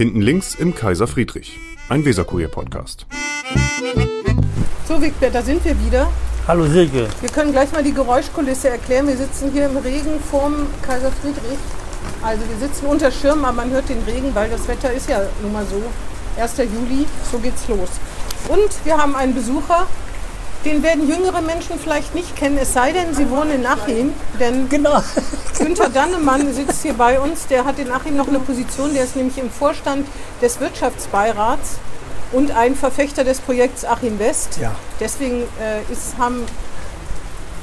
Hinten links im Kaiser Friedrich, ein Weserkurier-Podcast. So, Wigbert, da sind wir wieder. Hallo Silke. Wir können gleich mal die Geräuschkulisse erklären. Wir sitzen hier im Regen vorm Kaiser Friedrich. Also wir sitzen unter Schirm, aber man hört den Regen, weil das Wetter ist ja nun mal so. 1. Juli, so geht's los. Und wir haben einen Besucher, den werden jüngere Menschen vielleicht nicht kennen, es sei denn, sie wohnen in Achim. Denn Genau. Günther Dannemann sitzt hier bei uns, der hat in Achim noch eine Position, der ist nämlich im Vorstand des Wirtschaftsbeirats und ein Verfechter des Projekts Achim West. Ja. Deswegen äh, ist, haben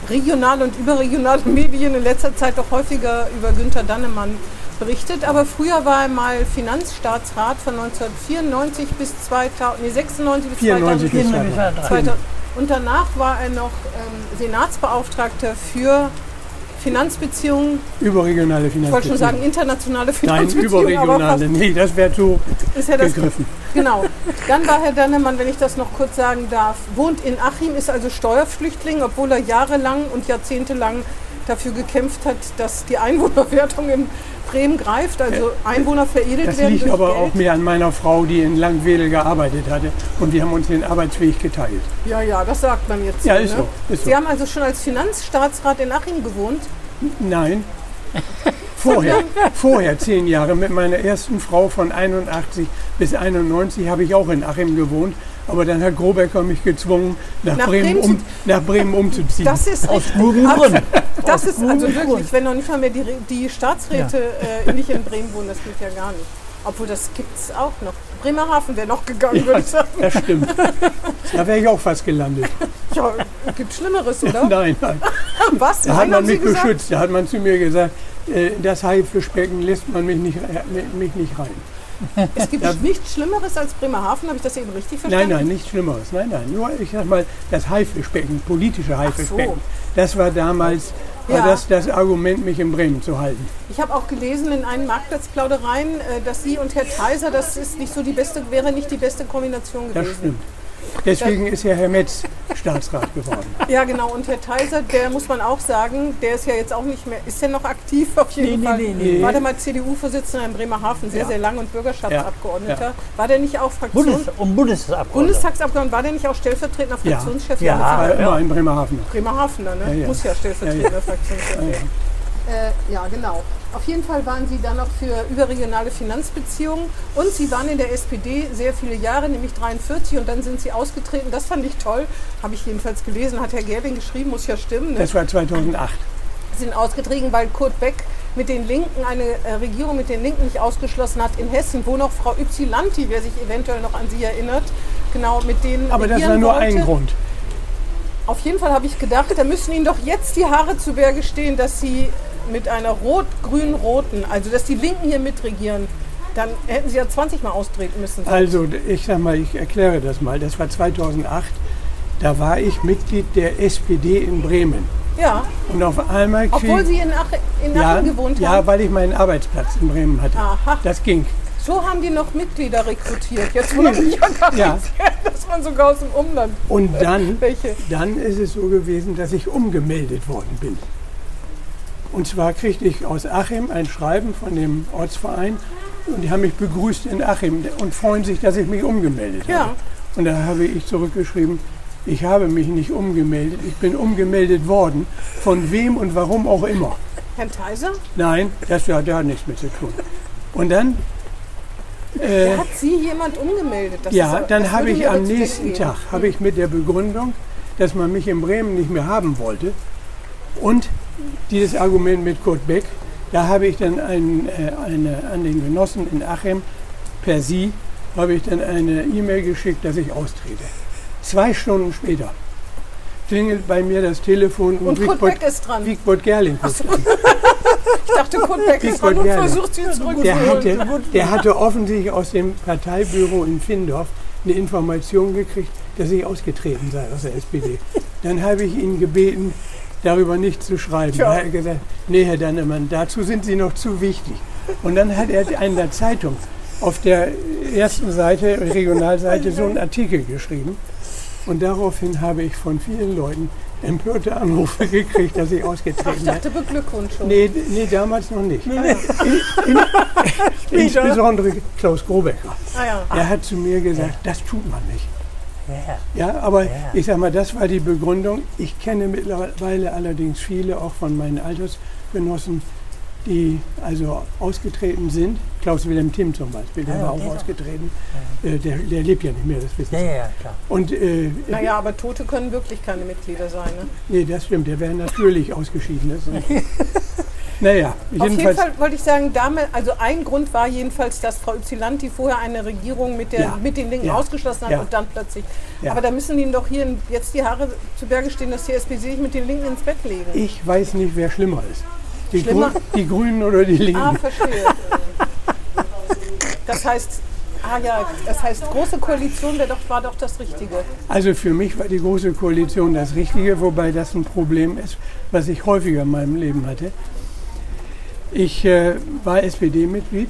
regionale und überregionale Medien in letzter Zeit doch häufiger über Günther Dannemann berichtet. Aber früher war er mal Finanzstaatsrat von 1994 bis 2000, nee, 96 bis 94 bis 2000. 2000. 2000. Und danach war er noch ähm, Senatsbeauftragter für Finanzbeziehungen, Überregionale ich wollte schon Finanzbeziehungen. sagen internationale Nein, Finanzbeziehungen, fast überregionale. Nee, das wäre zu ist ja das gegriffen. Genau. Dann war Herr Dannemann, wenn ich das noch kurz sagen darf, wohnt in Achim, ist also Steuerflüchtling, obwohl er jahrelang und jahrzehntelang dafür gekämpft hat, dass die Einwohnerwertung in Bremen greift, also Einwohner veredelt Das werden. liegt durch aber Geld. auch mehr an meiner Frau, die in Langwedel gearbeitet hatte. Und wir haben uns den Arbeitsweg geteilt. Ja, ja, das sagt man jetzt. Ja, so, ist ne? so, ist so. Sie haben also schon als Finanzstaatsrat in Achim gewohnt. Nein. Vorher, vorher zehn Jahre mit meiner ersten Frau von 81 bis 91 habe ich auch in Achim gewohnt. Aber dann hat Grobecker mich gezwungen, nach, Nach Bremen, Bremen um, nach Bremen umzuziehen. Das ist Aus guten Gründen. Das ist also wirklich, wenn noch nicht mal mehr die, die Staatsräte äh, nicht in Bremen wohnen, das geht ja gar nicht. Obwohl, das gibt es auch noch. Bremerhaven wäre noch gegangen, würde ich sagen. Das stimmt. Da wäre ich auch fast gelandet. Ja, gibt Schlimmeres, oder? Nein, nein. Was? Da hat man mich gesagt? beschützt. Da hat man zu mir gesagt, äh, das Haifischbecken lässt man mich nicht, äh, mich nicht rein. Es gibt nichts Schlimmeres als Bremerhaven, habe ich das eben richtig Nein, verstanden? nein, nichts Schlimmeres. Nein, nein. Nur, ich sag mal, das Haifischbecken, politische Haifischbecken, das war damals war Ja. das, das Argument, mich in Bremen zu halten. Ich habe auch gelesen in einen Marktplatzplaudereien, äh, dass Sie und Herr Theiser, das ist nicht so die beste, wäre nicht die beste Kombination Das gewesen. stimmt. Deswegen ist ja Herr Metz Staatsrat geworden. Ja, genau. Und Herr Theiser, der muss man auch sagen, der ist ja jetzt auch nicht mehr, ist der noch aktiv auf jeden Nee, nee, Fall? nee, nee. War der mal CDU-Vorsitzender in Bremerhaven, sehr, Ja. sehr lang und Bürgerschaftsabgeordneter. Ja, War der nicht auch Fraktion, Bundes und Bundestagsabgeordneter. Bundestagsabgeordneter, war der nicht auch stellvertretender Ja. Fraktionschef? Ja. War Ja. immer in Bremerhaven. Bremerhavener, ne? Ja, ja. Muss ja stellvertretender Ja, ja. Fraktionschef Ja, ja. werden. Äh, ja, genau. Auf jeden Fall waren Sie dann noch für überregionale Finanzbeziehungen und Sie waren in der SPD sehr viele Jahre, nämlich 43 und dann sind Sie ausgetreten. Das fand ich toll, habe ich jedenfalls gelesen, hat Herr Gerling geschrieben, muss ja stimmen. Ne? Das war 2008. sind ausgetreten, weil Kurt Beck mit den Linken eine äh, Regierung mit den Linken nicht ausgeschlossen hat in Hessen, wo noch Frau Ypsilanti, wer sich eventuell noch an sie erinnert, genau mit denen Aber das war nur wollte. ein Grund. Auf jeden Fall habe ich gedacht, da müssen Ihnen doch jetzt die Haare zu Berge stehen, dass Sie mit einer rot-grün-roten, also dass die Linken hier mitregieren, dann hätten Sie ja 20 Mal austreten müssen. Also, ich sag mal, ich erkläre das mal. Das war 2008. Da war ich Mitglied der SPD in Bremen. ja, Und auf einmal obwohl Sie in, Ach in ja, Aachen gewohnt ja, haben. weil ich meinen Arbeitsplatz in Bremen hatte. Aha. Das ging. So haben die noch Mitglieder rekrutiert. Jetzt wundert mich ja gar Ja. nicht, dass man sogar aus dem Umland Und dann, welche. dann ist es so gewesen, dass ich umgemeldet worden bin. Und zwar kriegte ich aus Achim ein Schreiben von dem Ortsverein und die haben mich begrüßt in Achim und freuen sich, dass ich mich umgemeldet Ja. habe. Und da habe ich zurückgeschrieben, ich habe mich nicht umgemeldet, ich bin umgemeldet worden, von wem und warum auch immer. Herrn Theiser? Nein, das hat ja nichts mit zu tun. Und dann, äh, Hat Sie jemand umgemeldet? Das ja, ist- dann habe ich am nächsten. Tag, habe ich mit der Begründung, dass man mich in Bremen nicht mehr haben wollte und dieses Argument mit Kurt Beck, da habe ich dann ein, äh, eine, an den Genossen in Achim per Sie, habe ich dann eine E-Mail geschickt, dass ich austrete. Zwei Stunden später klingelt bei mir das Telefon Und Kurt Beck ist dran. Wigbert Gerling ruft an. Ich dachte, Kurt Beck ist dran Wigbert und versucht sie Der zurückzuholen. hatte, der hatte offensichtlich aus dem Parteibüro in Findorf eine Information gekriegt, dass ich ausgetreten sei aus der SPD. Dann habe ich ihn gebeten, darüber nicht zu schreiben. Da hat er gesagt, nee, Herr Dannemann, dazu sind Sie noch zu wichtig. Und dann hat er in der Zeitung auf der ersten Seite, Regionalseite, so einen Artikel geschrieben. Und daraufhin habe ich von vielen Leuten empörte Anrufe gekriegt, dass ich Ich ausgetreten bin. dachte Beglückwünschung. Nee, nee, damals noch nicht. In, in, insbesondere Klaus Grobecker. Ah ja. Er hat zu mir gesagt, das tut man nicht. Ja. Ja, aber Ja. ich sag mal, das war die Begründung. Ich kenne mittlerweile allerdings viele, auch von meinen Altersgenossen, die also ausgetreten sind. Klaus Wilhelm Timm zum Beispiel, der Ja, war der auch ist ausgetreten. Äh, der, der lebt ja nicht mehr, das wissen Ja, Sie. ja, ja, klar. Und äh, Naja, aber Tote können wirklich keine Mitglieder sein. Ne? nee, das stimmt, der wäre natürlich ausgeschieden. Naja, Auf jeden jedenfalls. Fall wollte ich sagen, damit, also ein Grund war jedenfalls, dass Frau Ypsilanti vorher eine Regierung mit, der, Ja. mit den Linken Ja. ausgeschlossen hat Ja. und dann plötzlich. Aber da müssen Ihnen doch hier jetzt die Haare zu Berge stehen, dass die SPD sich mit den Linken ins Bett legen. Ich weiß nicht, wer schlimmer ist. Die, Schlimmer? Grü die Grünen oder die Linken. Ah, verstehe. Das heißt, ah ja, das heißt, große Koalition doch, war doch das Richtige. Also für mich war die Große Koalition das Richtige, wobei das ein Problem ist, was ich häufiger in meinem Leben hatte. Ich äh, war SPD-Mitglied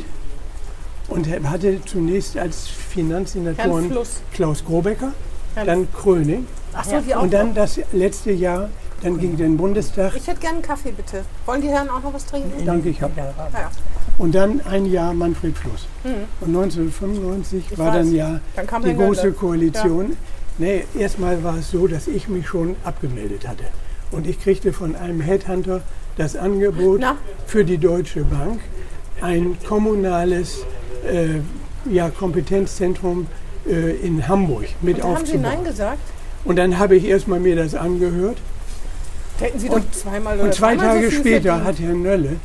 und hatte zunächst als Finanzsenatoren. Klaus Grobecker, Herrn dann Kröning Ach so, auch. und dann das letzte Jahr, dann ging den Bundestag ich hätte gerne einen Kaffee, bitte. Wollen die Herren auch noch was trinken? Danke, ich hab. Ja, ja. und dann ein Jahr Manfred Fluss. Und 1995 Ich war weiß. dann ja Dann kam die große Koalition. Nee, erstmal war es so, dass ich mich schon abgemeldet hatte. Und ich kriegte von einem Headhunter das Angebot Na? für die Deutsche Bank, ein kommunales äh, ja, Kompetenzzentrum äh, in Hamburg mit Da haben Sie aufzubauen. Nein gesagt? Und dann habe ich erstmal mir das angehört. Hätten Sie doch zweimal oder Und zwei Tage so später verdient. hat Herr Nölle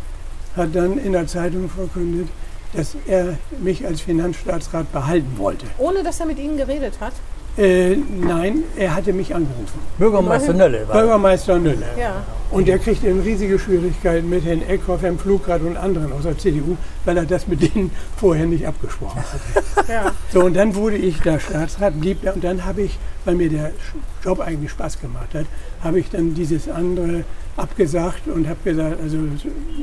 hat dann in der Zeitung verkündet, dass er mich als Finanzstaatsrat behalten wollte. Ohne dass er mit Ihnen geredet hat? Äh, nein, er hatte mich angerufen. Bürgermeister Nölle war Bürgermeister Nölle. Ja. Und er kriegte in riesige Schwierigkeiten mit Herrn Eckhoff, Herrn Flugrad und anderen aus der CDU, weil er das mit denen vorher nicht abgesprochen hatte. ja. So, und dann wurde ich da Staatsrat, blieb da, und dann habe ich, weil mir der Job eigentlich Spaß gemacht hat, habe ich dann dieses andere abgesagt und habe gesagt, also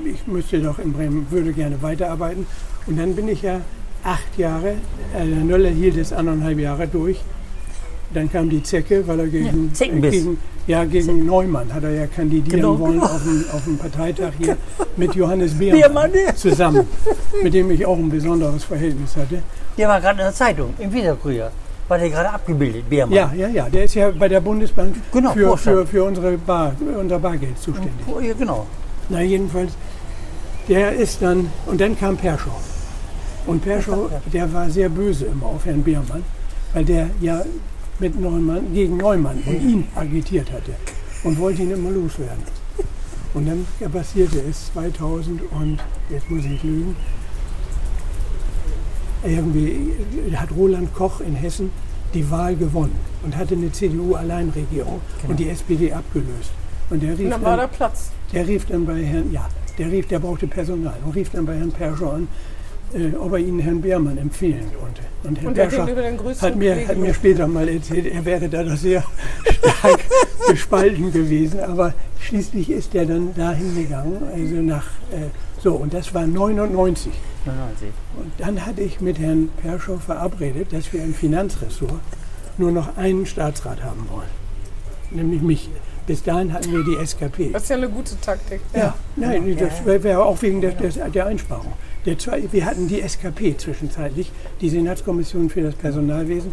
ich müsste doch in Bremen, würde gerne weiterarbeiten. Und dann bin ich ja acht Jahre, äh, der Nöller hielt es anderthalb Jahre durch. Dann kam die Zecke, weil er gegen, Ja, Zeckenbiss. gegen, ja, gegen Neumann hat er ja kandidieren Genau, wollen genau. auf, dem, auf dem Parteitag hier mit Johannes Beermann Beermann, zusammen, mit dem ich auch ein besonderes Verhältnis hatte. Der war gerade in der Zeitung, im Wiederkurier. War der gerade abgebildet, Biermann. Ja, ja, ja. Der ist ja bei der Bundesbank Genau, für, für, für unsere Bar, unser Bargeld zuständig. Oh, ja, genau. Na, jedenfalls, der ist dann, und dann kam Perschow. Und Perschow, der war sehr böse immer auf Herrn Biermann, weil der ja mit Neumann, gegen Neumann und ihn agitiert hatte und wollte ihn immer loswerden. Und dann passierte es 2000 und, jetzt muss ich lügen, irgendwie hat Roland Koch in Hessen die Wahl gewonnen und hatte eine CDU-Alleinregierung und die SPD abgelöst. Und der rief Und dann war da Platz. der rief dann bei Herrn, ja, der rief, der brauchte Personal und rief dann bei Herrn Perschow an, äh, ob er Ihnen Herrn Beermann empfehlen konnte. Und Herr er hat mir, hat mir später mal erzählt, er wäre da doch sehr stark gespalten gewesen, aber schließlich ist er dann dahin gegangen, also nach, äh, so, und das war 99. 99. Und dann hatte ich mit Herrn Perschow verabredet, dass wir im Finanzressort nur noch einen Staatsrat haben wollen, nämlich mich. Bis dahin hatten wir die SKP. Das ist ja eine gute Taktik. Ja, nein, das wäre wär auch wegen der, der, der Einsparung. Der zwei, wir hatten die SKP zwischenzeitlich, die Senatskommission für das Personalwesen,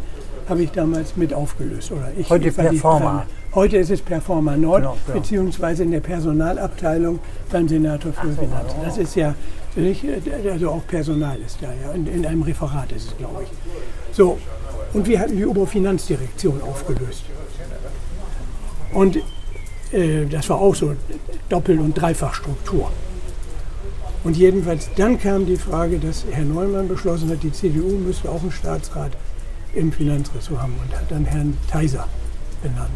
habe ich damals mit aufgelöst. Oder ich, Heute Performa. Heute ist es Performa Nord, Genau, genau. beziehungsweise in der Personalabteilung beim Senator für Finanzen. Das ist ja, also auch Personal ist da, ja. In, in einem Referat ist es, glaube ich. So, und wir hatten die Oberfinanzdirektion aufgelöst. Und äh, das war auch so Doppel- und Dreifachstruktur. Und jedenfalls dann kam die Frage, dass Herr Neumann beschlossen hat, die CDU müsste auch einen Staatsrat im Finanzressort haben und hat dann Herrn Theiser benannt.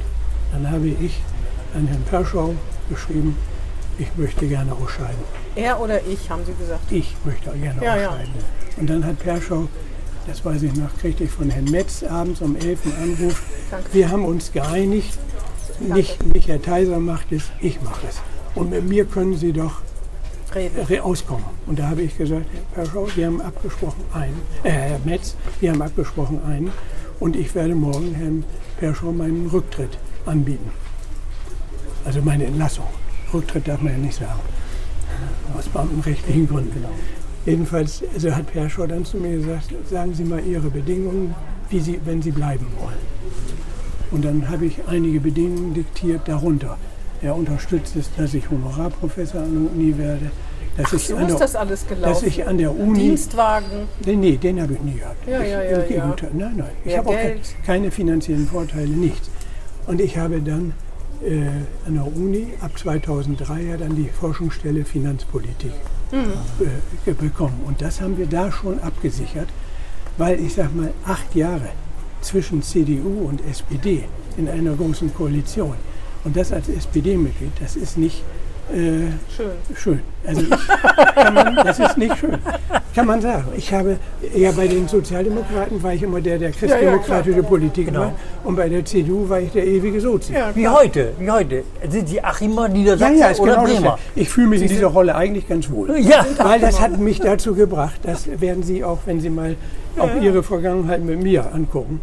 Dann habe ich an Herrn Perschau geschrieben, ich möchte gerne ausscheiden. Er oder ich, haben Sie gesagt. Ich möchte gerne Ja, ja. ausscheiden. Und dann hat Perschau, das weiß ich noch, kriegte ich von Herrn Metz abends um 11 einen Anruf. Danke. Wir haben uns geeinigt, nicht, nicht Herr Theiser macht es, ich mache es. Und mit mir können Sie doch Reden. re- auskommen. Und da habe ich gesagt, Herr Perschau, wir haben abgesprochen einen, äh, Herr Metz, wir haben abgesprochen einen und ich werde morgen Herrn Perschau meinen Rücktritt anbieten. Also meine Entlassung. Rücktritt darf man ja nicht sagen. Aus beamtenrechtlichen Gründen. Jedenfalls also hat Perschow dann zu mir gesagt, sagen Sie mal Ihre Bedingungen, wie Sie, wenn Sie bleiben wollen. Und dann habe ich einige Bedingungen diktiert darunter. Er unterstützt es, dass ich Honorarprofessor an der Uni werde. Dass Ach, ich so an ist der, das alles gelaufen. dass ich an der Uni Dienstwagen. Nee, nee, den habe ich nie gehabt. Ja, ich, ja, ja, ja. Gegenteil. Nein, nein. Ich habe auch ke Geld. keine finanziellen Vorteile, nichts. Und ich habe dann äh, an der Uni ab 2003 ja dann die Forschungsstelle Finanzpolitik Mhm. äh, bekommen. Und das haben wir da schon abgesichert, weil ich sag mal, acht Jahre zwischen CDU und SPD in einer großen Koalition. Und das als SPD-Mitglied, das ist nicht äh, Schön. schön. Also ich, kann man, das ist nicht schön. Kann man sagen. Ich habe ja bei den Sozialdemokraten war ich immer der, der christdemokratische Politik Genau. war. Und bei der CDU war ich der ewige Sozi. Ja, Wie heute, wie heute. Sind Sie Achimer, Ja, Niedersachsen ja, ist oder genau Bremer? Ich fühle mich in dieser Rolle eigentlich ganz wohl. Ja, Weil das hat mich dazu gebracht, das werden Sie auch, wenn Sie mal auch Ihre Vergangenheit mit mir angucken.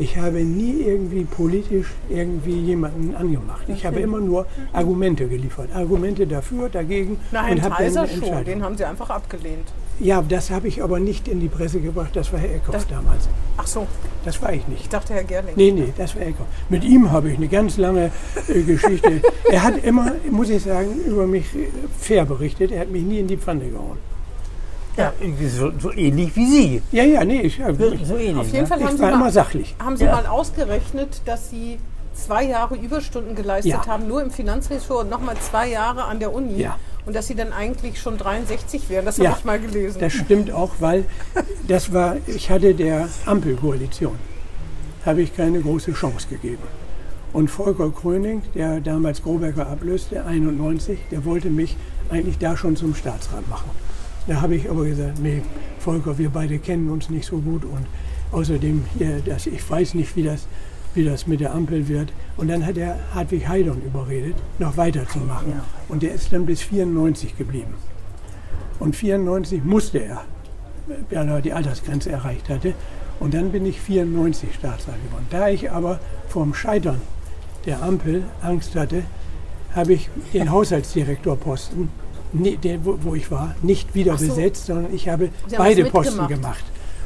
Ich habe nie irgendwie politisch irgendwie jemanden angemacht. Ich habe immer nur Argumente geliefert. Argumente dafür, dagegen Na, Herrn und Kaiser schon. Den haben sie einfach abgelehnt. Ja, das habe ich aber nicht in die Presse gebracht. Das war Herr Eckhoff damals. Ach so, Das war ich ich nicht. dachte Herr Gerling. Nee, nee, das war Eckhoff. Mit ihm habe ich eine ganz lange äh, Geschichte. er hat immer, muss ich sagen, über mich äh, fair berichtet. Er hat mich nie in die Pfanne gehauen. Ja irgendwie so, so ähnlich wie Sie. Ja, ja, nee, ich, ja, So, ich, so ähnlich. Auf jeden ne? Fall haben ich sie, war immer mal, sachlich. haben sie Ja. mal ausgerechnet, dass sie zwei Jahre Überstunden geleistet Ja. haben, nur im Finanzressort und nochmal zwei Jahre an der Uni. Ja. Und dass sie dann eigentlich schon 63 wären. Das Ja. habe ich mal gelesen. Das stimmt auch, weil das war, ich hatte der Ampelkoalition, habe ich keine große Chance gegeben. Und Volker Kröning, der damals Grobecker ablöste, 91, der wollte mich eigentlich da schon zum Staatsrat machen. Da habe ich aber gesagt, nee, Volker, wir beide kennen uns nicht so gut und außerdem, hier, das, ich weiß nicht, wie das, wie das mit der Ampel wird. Und dann hat er Hartwig Heidon überredet, noch weiterzumachen. Und der ist dann bis 94 geblieben. Und 94 musste er, weil er die Altersgrenze erreicht hatte. Und dann bin ich 94 Staatsrat geworden. Da ich aber vorm Scheitern der Ampel Angst hatte, habe ich den Haushaltsdirektorposten, nie- den, wo, wo ich war, nicht wieder so. besetzt, sondern ich habe Sie beide Posten gemacht.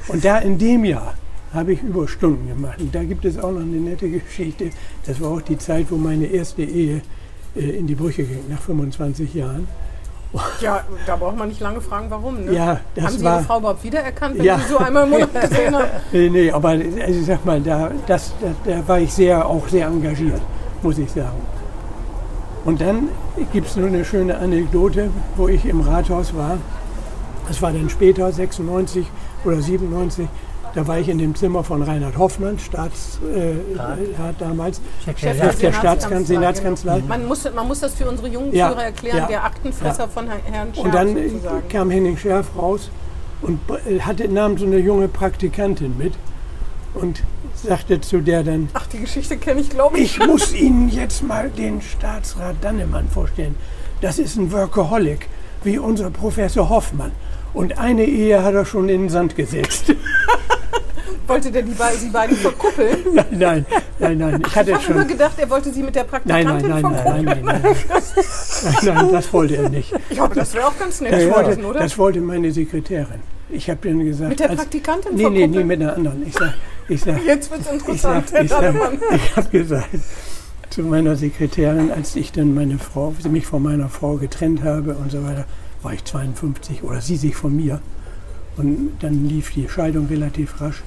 Und da in dem Jahr habe ich Überstunden gemacht. Und da gibt es auch noch eine nette Geschichte. Das war auch die Zeit, wo meine erste Ehe äh, in die Brüche ging, nach 25 Jahren. ja, da braucht man nicht lange fragen, warum. Ne? Ja, das haben Sie war- Ihre Frau überhaupt wiedererkannt, wenn Ja. Sie so einmal im Monat gesehen haben? Nee, nee, aber also ich sag mal, da, das, da, da war ich sehr, auch sehr engagiert, muss ich sagen. Und dann gibt es nur eine schöne Anekdote, wo ich im Rathaus war. Das war dann später, 96 oder 97. Da war ich in dem Zimmer von Reinhard Hoffmann, Staatsrat äh, damals, Chef Chef der Senatskanzlei, Staatskanzlei. Senatskanzlei. Genau. Man, muss, man muss das für unsere jungen Ja, Führer erklären, ja, der Aktenfresser ja. von Herrn Scherf Und dann sozusagen. kam Henning Scherf raus und hatte, nahm so eine junge Praktikantin mit und sagte zu der dann, Ach, die Geschichte kenne ich, glaube ich. Ich muss Ihnen jetzt mal den Staatsrat Dannemann vorstellen. Das ist ein Workaholic, wie unser Professor Hoffmann. Und eine Ehe hat er schon in den Sand gesetzt. Wollte der die beiden, sie beiden verkuppeln? nein, nein, nein, nein. Ich hatte Ich habe immer schon. gedacht, er wollte sie mit der Praktikantin nein, nein, nein, verkuppeln. nein, nein, nein, nein, nein, das wollte er nicht. Ich glaube, das wäre auch ganz nett gewesen, oder? das wollte meine Sekretärin. Ich habe dann gesagt. Mit der als- Praktikantin Nee, nee, nee, verkuppeln? mit einer anderen. Ich sag, ich sag, Jetzt wird es Ich, interessant, ich, sag, Dannemann. ich habe gesagt zu meiner Sekretärin, als ich dann meine Frau, sie mich von meiner Frau getrennt habe und so weiter, war ich 52 oder sie sich von mir. Und dann lief die Scheidung relativ rasch.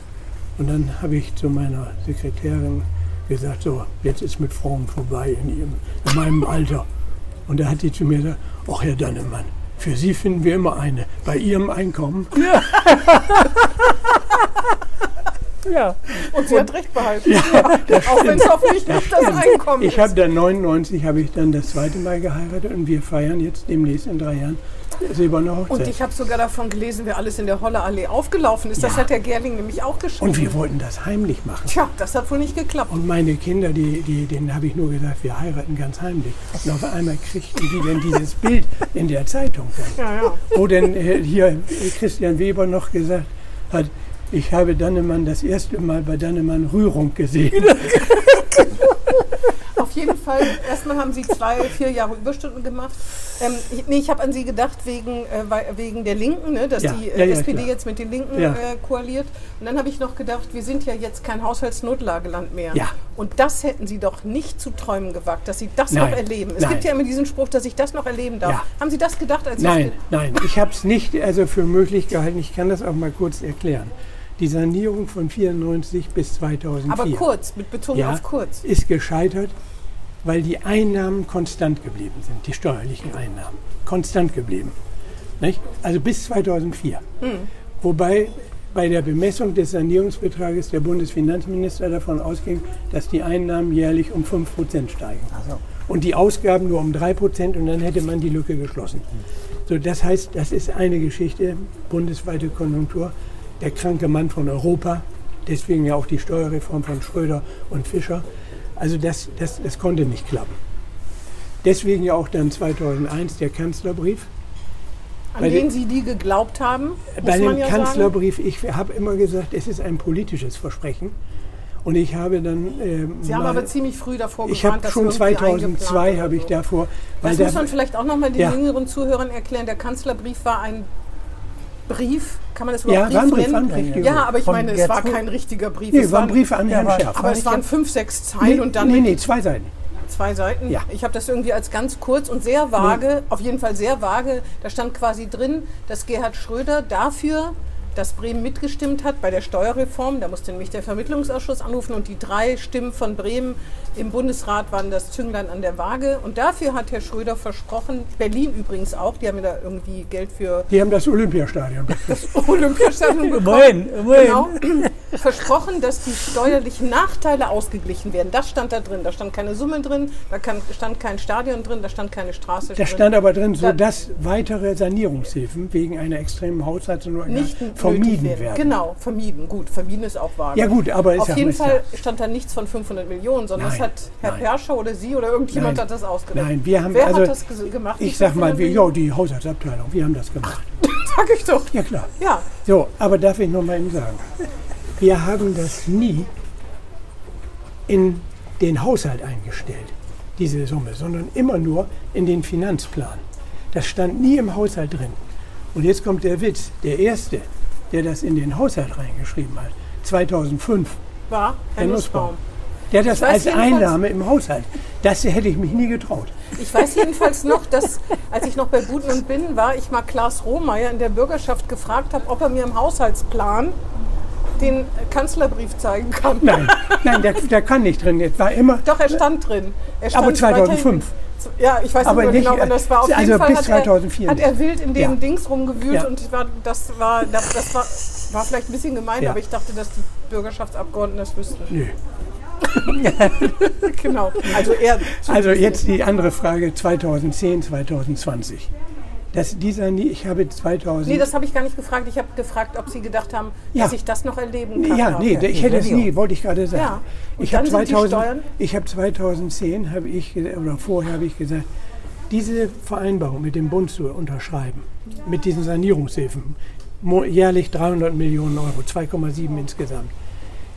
Und dann habe ich zu meiner Sekretärin gesagt, so, jetzt ist mit Frauen vorbei in, ihrem, in meinem Alter. Und da hat sie zu mir gesagt, ach Herr Dannemann, für Sie finden wir immer eine. Bei Ihrem Einkommen. Ja. Und sie hat recht behalten. das Auch wenn es hoffentlich nicht das Einkommen Ich ist. habe dann 99 habe ich dann das zweite Mal geheiratet und wir feiern jetzt demnächst in drei Jahren silberne Hochzeit. Und ich habe sogar davon gelesen, wer alles in der Holle Allee aufgelaufen ist. Das Ja. hat der Gerling nämlich auch geschrieben. Und wir wollten das heimlich machen. Tja, das hat wohl nicht geklappt. Und meine Kinder, die, die, denen habe ich nur gesagt, wir heiraten ganz heimlich. Und auf einmal kriegten die dann dieses Bild in der Zeitung. Dann. Ja, ja. Wo denn äh, hier Christian Weber noch gesagt hat, ich habe Dannemann das erste Mal bei Dannemann Rührung gesehen. Auf jeden Fall, erstmal haben Sie zwei, vier Jahre Überstunden gemacht. Ähm, ich, nee, ich habe an Sie gedacht wegen, äh, wegen der Linken, ne, dass Ja, die ja, äh, ja, SPD klar. jetzt mit den Linken Ja. äh, koaliert. Und dann habe ich noch gedacht, wir sind ja jetzt kein Haushaltsnotlageland mehr. Ja. Und das hätten Sie doch nicht zu träumen gewagt, dass Sie das Nein, noch erleben. Es nein. gibt ja immer diesen Spruch, dass ich das noch erleben darf. Ja. Haben Sie das gedacht, als Sie Nein, nein, ich habe es nicht also für möglich gehalten. Ich kann das auch mal kurz erklären. Die Sanierung von 94 bis 2004 Aber kurz, mit Betonung ja, auf kurz. ist gescheitert, weil die Einnahmen konstant geblieben sind, die steuerlichen Einnahmen. Konstant geblieben. Nicht? Also bis 2004. Hm. Wobei bei der Bemessung des Sanierungsbetrages der Bundesfinanzminister davon ausging, dass die Einnahmen jährlich um 5% steigen. Und die Ausgaben nur um 3% und dann hätte man die Lücke geschlossen. So, das heißt, das ist eine Geschichte, bundesweite Konjunktur, der kranke Mann von Europa, deswegen ja auch die Steuerreform von Schröder und Fischer. Also das, das, das konnte nicht klappen. Deswegen ja auch dann 2001 der Kanzlerbrief. An bei den Sie die geglaubt haben, Bei dem ja sagen. Kanzlerbrief, ich habe immer gesagt, es ist ein politisches Versprechen. Und ich habe dann. ähm, Sie haben aber ziemlich früh davor ich habe schon irgendwie 2002 eingeplant habe ich davor, weil Das muss man vielleicht auch nochmal den Ja. jüngeren Zuhörern erklären. Der Kanzlerbrief war ein Brief, kann man das Ja, überhaupt war ein Brief Brief, war ein nennen? Brief, Ja, aber ich meine, es war kein richtiger Brief. nee, es waren waren, Briefe an Ja, Herrn Scherf. aber es waren fünf, sechs Zeilen und dann nee, nee, zwei Seiten. zwei Seiten. Ja. Ich habe das irgendwie als ganz kurz und sehr vage, auf jeden Fall sehr vage, da stand quasi drin, dass Gerhard Schröder dafür, dass Bremen mitgestimmt hat bei der Steuerreform, da musste nämlich der Vermittlungsausschuss anrufen und die drei Stimmen von Bremen im Bundesrat waren das Zünglein an der Waage und dafür hat Herr Schröder versprochen, Berlin übrigens auch, die haben ja da irgendwie Geld für Die haben das Olympiastadion. Olympiastadion bekommen. Immerhin, immerhin. Genau. Versprochen, dass die steuerlichen Nachteile ausgeglichen werden. Das stand da drin. Da stand keine Summe drin, da kann, stand kein Stadion drin, da stand keine Straße Da drin. stand aber drin, Da- sodass weitere Sanierungshilfen wegen einer extremen Haushaltsunordnung nicht vermieden nötig werden. Genau, vermieden. Gut, vermieden ist auch wahr. Ja gut, aber Auf jeden Fall stand da nichts von 500 Millionen, sondern Nein, das hat Herr nein. Perscher oder Sie oder irgendjemand Nein. hat das ausgedacht. Nein, wir haben Wer also, hat das gemacht? ich sag mal, 500 wir, ja, die Haushaltsabteilung, wir haben das gemacht. Sag ich doch. Ja klar. Ja, So, aber darf ich noch mal eben sagen, wir haben das nie in den Haushalt eingestellt, diese Summe, sondern immer nur in den Finanzplan. Das stand nie im Haushalt drin. Und jetzt kommt der Witz. Der Erste, der das in den Haushalt reingeschrieben hat, 2005, war Herr Herr Nussbaum. Der hat das als Einnahme im Haushalt. Das hätte ich mich nie getraut. Ich weiß jedenfalls noch, dass als ich noch bei Buten und Binnen war, ich mal Klaas Rohmeier in der Bürgerschaft gefragt habe, ob er mir im Haushaltsplan den Kanzlerbrief zeigen kann. Nein, nein, der, der kann nicht drin. Das war immer, Doch, er stand drin. Er stand Aber 2005. weiterhin- Ja, ich weiß Aber nicht genau, wann das war. Auf also jeden Fall bis hat, 2004 er, hat er wild in dem Ja. Dings rumgewühlt Ja. und war, das, war, das, das war, war vielleicht ein bisschen gemein, Ja. aber ich dachte, dass die Bürgerschaftsabgeordneten das wüssten. nö. genau. Also er. Also jetzt die andere Frage 2010, 2020. Das, dieser, nie- ich habe 2000. Nee, das habe ich gar nicht gefragt. Ich habe gefragt, ob Sie gedacht haben, Ja. dass ich das noch erleben kann. ja, nee, ich hätte es nie, wollte ich gerade sagen. Ja. Und Ich habe sind die 2000, Steuern? ich habe 2010 habe ich oder vorher habe ich gesagt, diese Vereinbarung mit dem Bund zu unterschreiben, mit diesen Sanierungshilfen, jährlich 300 Millionen Euro, 2,7 insgesamt.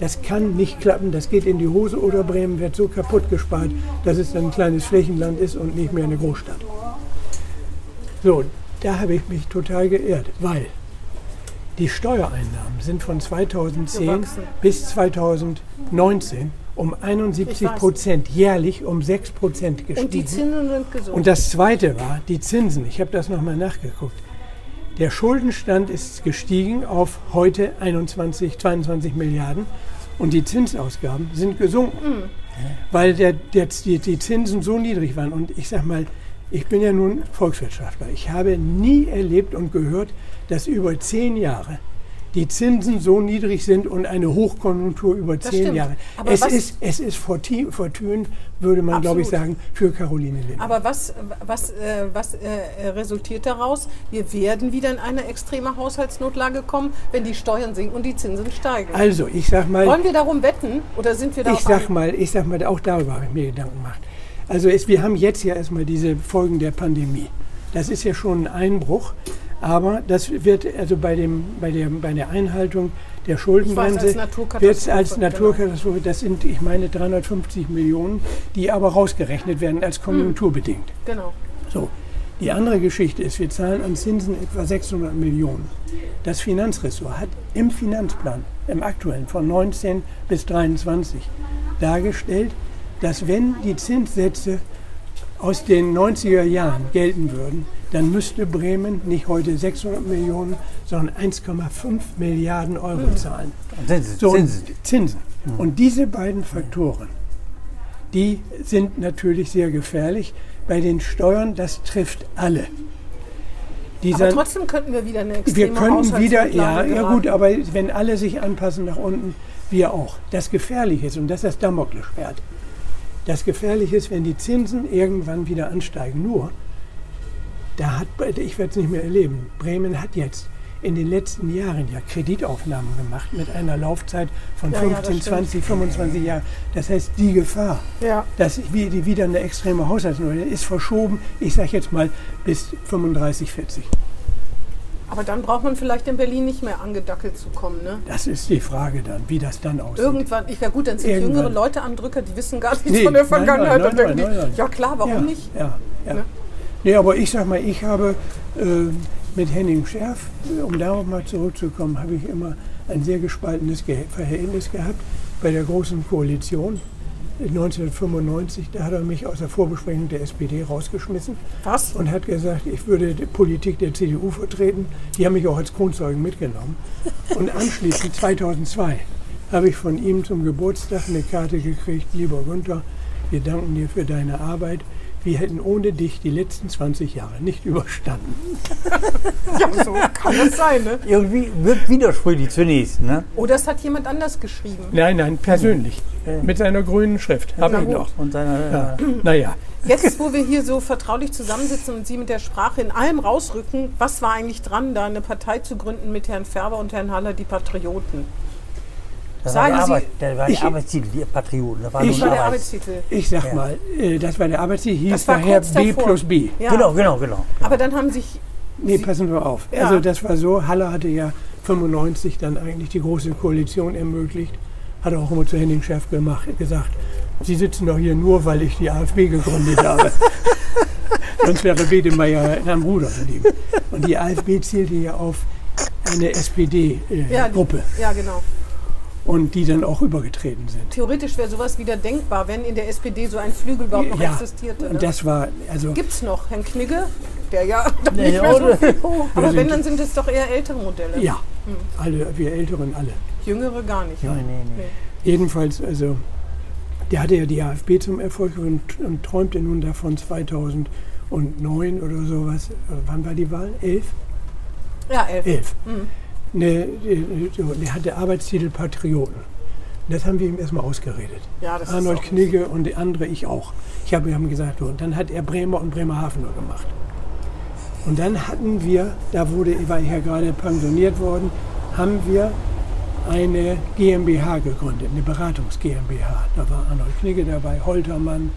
Das kann nicht klappen, das geht in die Hose oder Bremen wird so kaputt gespart, dass es dann ein kleines Flächenland ist und nicht mehr eine Großstadt. So, da habe ich mich total geirrt, weil die Steuereinnahmen sind von 2010 Gewachsen. bis 2019 um 71 Ich weiß. Prozent jährlich um 6 Prozent gestiegen. Und die Zinsen sind gesund. Und das Zweite war die Zinsen. Ich habe das nochmal nachgeguckt. Der Schuldenstand ist gestiegen auf heute 21, 22 Milliarden und die Zinsausgaben sind gesunken, Mhm. weil der, der, die, die Zinsen so niedrig waren. Und ich sage mal, ich bin ja nun Volkswirtschaftler. Ich habe nie erlebt und gehört, dass über zehn Jahre die Zinsen so niedrig sind und eine Hochkonjunktur über Das zehn stimmt. Jahre. Aber Es ist, es ist forti- fortun, würde man, glaube ich, sagen, für Caroline Lindner. Aber was, was, äh, was äh, resultiert daraus? Wir werden wieder in eine extreme Haushaltsnotlage kommen, wenn die Steuern sinken und die Zinsen steigen. Also, ich sag mal, Wollen wir darum wetten oder sind wir da ich sag mal, ich sag mal, auch darüber habe ich mir Gedanken gemacht. Also es, wir haben jetzt ja erstmal diese Folgen der Pandemie. Das ist ja schon ein Einbruch, aber das wird also bei, dem, bei, der, bei der Einhaltung der Schuldenbremse wird es als genau. Naturkatastrophe, das sind, ich meine, 350 Millionen, die aber rausgerechnet werden als konjunkturbedingt. Genau. So. Die andere Geschichte ist, wir zahlen an Zinsen etwa 600 Millionen. Das Finanzressort hat im Finanzplan, im aktuellen von 19 bis 23, dargestellt, dass wenn die Zinssätze aus den 90er Jahren gelten würden, dann müsste Bremen nicht heute 600 Millionen, sondern 1,5 Milliarden Euro zahlen. Zinsen, So, und Zinsen. Zinsen. Und diese beiden Faktoren, die sind natürlich sehr gefährlich. Bei den Steuern, das trifft alle. Aber Dieser, trotzdem könnten wir wieder eine extreme wir können wieder, ja, ja gut, aber wenn alle sich anpassen nach unten, wir auch. Das Gefährliche ist, und das ist das Damoklesschwert, das Gefährliche ist, wenn die Zinsen irgendwann wieder ansteigen. Nur, da hat, ich werde es nicht mehr erleben, Bremen hat jetzt in den letzten Jahren ja Kreditaufnahmen gemacht mit einer Laufzeit von Ja, ja, das 15, stimmt. 20, 25 Jahren. Das heißt, die Gefahr, Ja. dass wir wieder eine extreme Haushaltsnummer ist verschoben, ich sage jetzt mal bis 35, 40. Aber dann braucht man vielleicht in Berlin nicht mehr angedackelt zu kommen. Ne? Das ist die Frage dann, wie das dann aussieht. Irgendwann, ich wäre gut, dann sind Irgendwann. jüngere Leute am Drücker, die wissen gar nichts Nee, von der Vergangenheit. nein, nein, nein, ja klar, warum ja, nicht? Ja, ja. Ne? Nee, aber ich sag mal, ich habe äh, mit Henning Scherf, äh, um darauf mal zurückzukommen, habe ich immer ein sehr gespaltenes Ge Verhältnis gehabt bei der Großen Koalition. 1995, da hat er mich aus der Vorbesprechung der SPD rausgeschmissen Was? und hat gesagt, ich würde die Politik der CDU vertreten. Die haben mich auch als Kronzeugen mitgenommen. Und anschließend, 2002, habe ich von ihm zum Geburtstag eine Karte gekriegt, lieber Günther, wir danken dir für deine Arbeit. Wir hätten ohne dich die letzten 20 Jahre nicht überstanden. Ja, so kann es sein. Ne? Irgendwie wirkt widersprüchlich zunächst. Ne? Oder es hat jemand anders geschrieben. Nein, nein, persönlich. Ja. Mit seiner grünen Schrift. Habe ich noch. Und seine, Ja. äh, Naja, Jetzt, wo wir hier so vertraulich zusammensitzen und Sie mit der Sprache in allem rausrücken, was war eigentlich dran, da eine Partei zu gründen mit Herrn Färber und Herrn Haller, die Patrioten? Das war, Sagen der Sie- Arbeit, der war Ich- der Arbeitstitel, die Patrioten. Das war Ich- nur war der Arbeits- Arbeitstitel. ich sag Ja. mal, äh, das war der Arbeitstitel, hieß Das war daher B davor. plus B. Ja. Genau, genau, genau. Aber dann haben sich Nee, passen wir auf. Ja. Also das war so, Halle hatte ja 95 dann eigentlich die große Koalition ermöglicht. Hat auch immer zu Henning Schärf gemacht, gesagt, Sie sitzen doch hier nur, weil ich die AfB gegründet habe. Sonst wäre Wedemeyer am Ruder geblieben. Und die AfB zielte ja auf eine ja, SPD-Gruppe die- ja, genau. Und die dann auch übergetreten sind. Theoretisch wäre sowas wieder denkbar, wenn in der SPD so ein Flügel überhaupt noch Ja, existierte. und Ne? das war, also Gibt es noch Herrn Knigge, der ja Nee, nicht mehr so oder- viel. Aber wenn, dann sind es doch eher ältere Modelle. ja, alle, wir Älteren alle. Jüngere gar nicht. Nee, nee, nee. Jedenfalls, also, der hatte ja die AfB zum Erfolg und, und träumte nun davon 2009 oder sowas. Äh, Wann war die Wahl? Elf? Ja, elf. Elf. Mhm. Ne, äh, so, der hatte Arbeitstitel Patrioten. Das haben wir ihm erstmal ausgeredet. Ja, Arnold Knigge und die andere, ich auch. Ich habe ihm gesagt, und dann hat er Bremer und Bremerhaven nur gemacht. Und dann hatten wir, da wurde, war ich ja gerade pensioniert worden, haben wir eine GmbH gegründet, eine Beratungs GmbH. Da war Arnold Knigge dabei, Holtermann,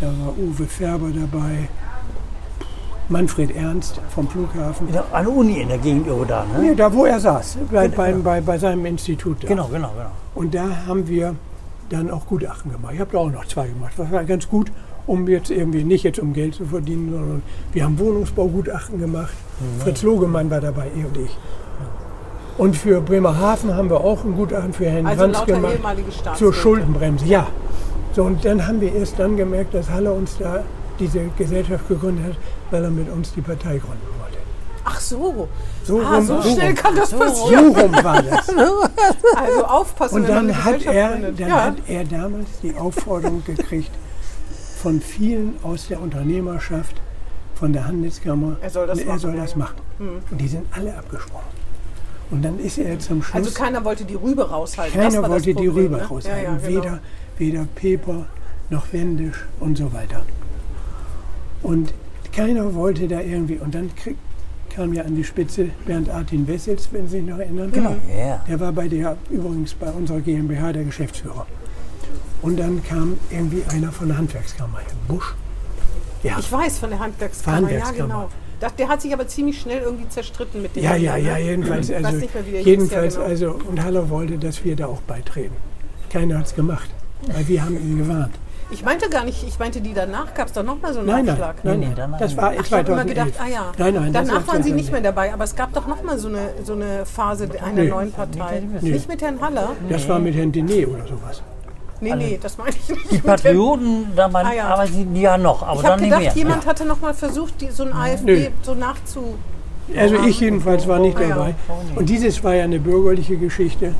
da war Uwe Färber dabei, Manfred Ernst vom Flughafen. Ja, Eine Uni in der Gegend irgendwo da, ne? Nee, da wo er saß, bei, beim, bei, bei seinem Institut. Da. Genau, genau, genau. Und da haben wir dann auch Gutachten gemacht. Ich habe da auch noch zwei gemacht. Das war ganz gut, um jetzt irgendwie nicht jetzt um Geld zu verdienen, sondern wir haben Wohnungsbaugutachten gemacht. Fritz Logemann war dabei, er und ich. Und für Bremerhaven haben wir auch ein Gutachten für Herrn Also lauter gemacht ehemalige zur. Schuldenbremse. Ja. So, und dann haben wir erst dann gemerkt, dass Halle uns da diese Gesellschaft gegründet hat, weil er mit uns die Partei gründen wollte. Ach so. So, Ah, rum, so so schnell rum. kann das So passieren. rum war das. Also aufpassen, Und dann hat, er, dann ja. hat er damals die Aufforderung gekriegt von vielen aus der Unternehmerschaft, von der Handelskammer, Er soll das er machen, soll das machen. Und die sind alle abgesprungen. Und dann ist er zum Schluss, also keiner wollte die Rübe raushalten. keiner wollte die Problem, Rübe ne? raushalten, Ja, ja, genau. weder, weder Peper noch Wendisch und so weiter. Und keiner wollte da irgendwie, und dann krieg, kam ja an die Spitze Bernd Artin Wessels, wenn Sie sich noch erinnern. Genau, ja. Der war bei der, übrigens bei unserer GmbH der Geschäftsführer. Und dann kam irgendwie einer von der Handwerkskammer, Herr Busch. Ja, Ich weiß von der Handwerkskammer, ja Handwerkskammer. genau. Das, der hat sich aber ziemlich schnell irgendwie zerstritten mit dem. Ja, ja, ja, ne? jedenfalls, Ich weiß also, nicht mehr, wie der jedenfalls ja, genau. also, und Haller wollte, dass wir da auch beitreten. Keiner hat es gemacht, weil wir haben ihn gewarnt. Ich meinte gar nicht, ich meinte die danach, gab es doch nochmal so einen Nein, nein, Aufschlag. nein, nein, danach das nicht. war Ach, ich habe 2011. immer gedacht, ah ja. Nein, nein, Danach war waren Sie nicht 2011. mehr dabei, aber es gab doch nochmal so eine, so eine Phase einer Nee. neuen Partei. Nee. Nicht mit Herrn Haller? Das war mit Herrn Diné oder sowas. Nee, nee, das meine ich nicht. Die Patrioten, da man, Ah, ja. aber die ja noch, aber Ich dann habe nicht gedacht, mehr. jemand hatte nochmal versucht, die, so ein AfD Nö. so nachzu... Also ich jedenfalls war nicht Ah, ja. dabei. Und dieses war ja eine bürgerliche Geschichte.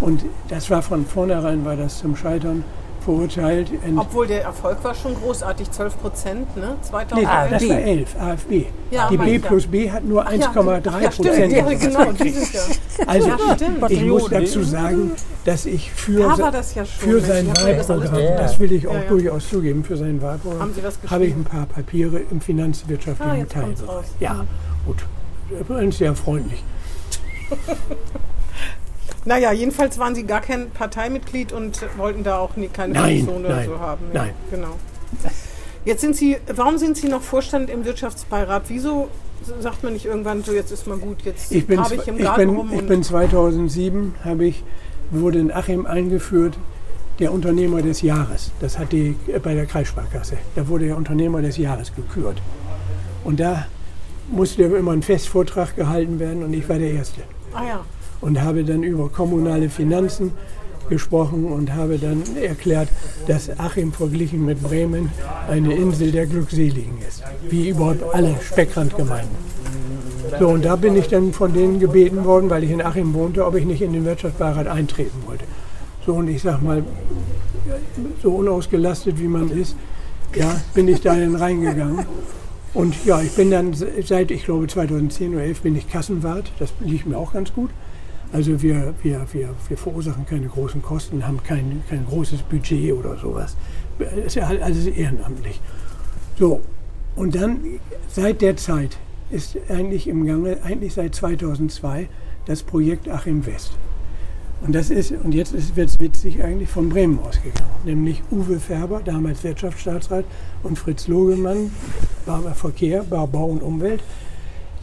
Und das war von vornherein war das zum Scheitern verurteilt. Und Obwohl der Erfolg war schon großartig, 12 Prozent, ne? nee, 2011. Ah, das die. war 11, AfB. Ja, die B plus B hat nur Ach ja, 1,3 ja, Prozent. ja, genau, dieses Jahr. Also Ja, ich muss Patrioten. dazu sagen, dass ich für, Da das ja schon. für Mensch, sein das Wahlprogramm, das will ich auch Ja, ja. durchaus zugeben, für sein Wahlprogramm habe ich ein paar Papiere im finanzwirtschaftlichen Ah, raus. Ja, gut. Übrigens sehr freundlich. Naja, jedenfalls waren Sie gar kein Parteimitglied und wollten da auch nie, keine Nein, Funktion oder nein, so haben. Ja, nein. Genau. Jetzt sind Sie, warum sind Sie noch Vorstand im Wirtschaftsbeirat? Wieso sagt man nicht irgendwann so, jetzt ist mal gut, jetzt Ich bin, habe ich im ich Garten bin, rum ich bin 2007, habe ich, wurde in Achim eingeführt, der Unternehmer des Jahres. Das hat die äh, bei der Kreissparkasse. Da wurde der Unternehmer des Jahres gekürt. Und da musste immer ein Festvortrag gehalten werden und ich war der Erste. Ah ja. Und habe dann über kommunale Finanzen gesprochen und habe dann erklärt, dass Achim verglichen mit Bremen eine Insel der Glückseligen ist. Wie überhaupt alle Speckrandgemeinden. So, und da bin ich dann von denen gebeten worden, weil ich in Achim wohnte, ob ich nicht in den Wirtschaftsbeirat eintreten wollte. So, und ich sag mal, so unausgelastet wie man ist, ja, bin ich da dann reingegangen. Und ja, ich bin dann se- seit, ich glaube, 2010 oder 11 bin ich Kassenwart. Das liegt mir auch ganz gut. Also wir, wir, wir, wir verursachen keine großen Kosten, haben kein, kein großes Budget oder sowas. Das ist halt alles ehrenamtlich. So, und dann seit der Zeit ist eigentlich im Gange, eigentlich seit 2002, das Projekt Achim West. Und das ist, und jetzt wird es witzig, eigentlich von Bremen ausgegangen. Nämlich Uwe Färber, damals Wirtschaftsstaatsrat, und Fritz Logemann, Verkehr, Bau und Umwelt.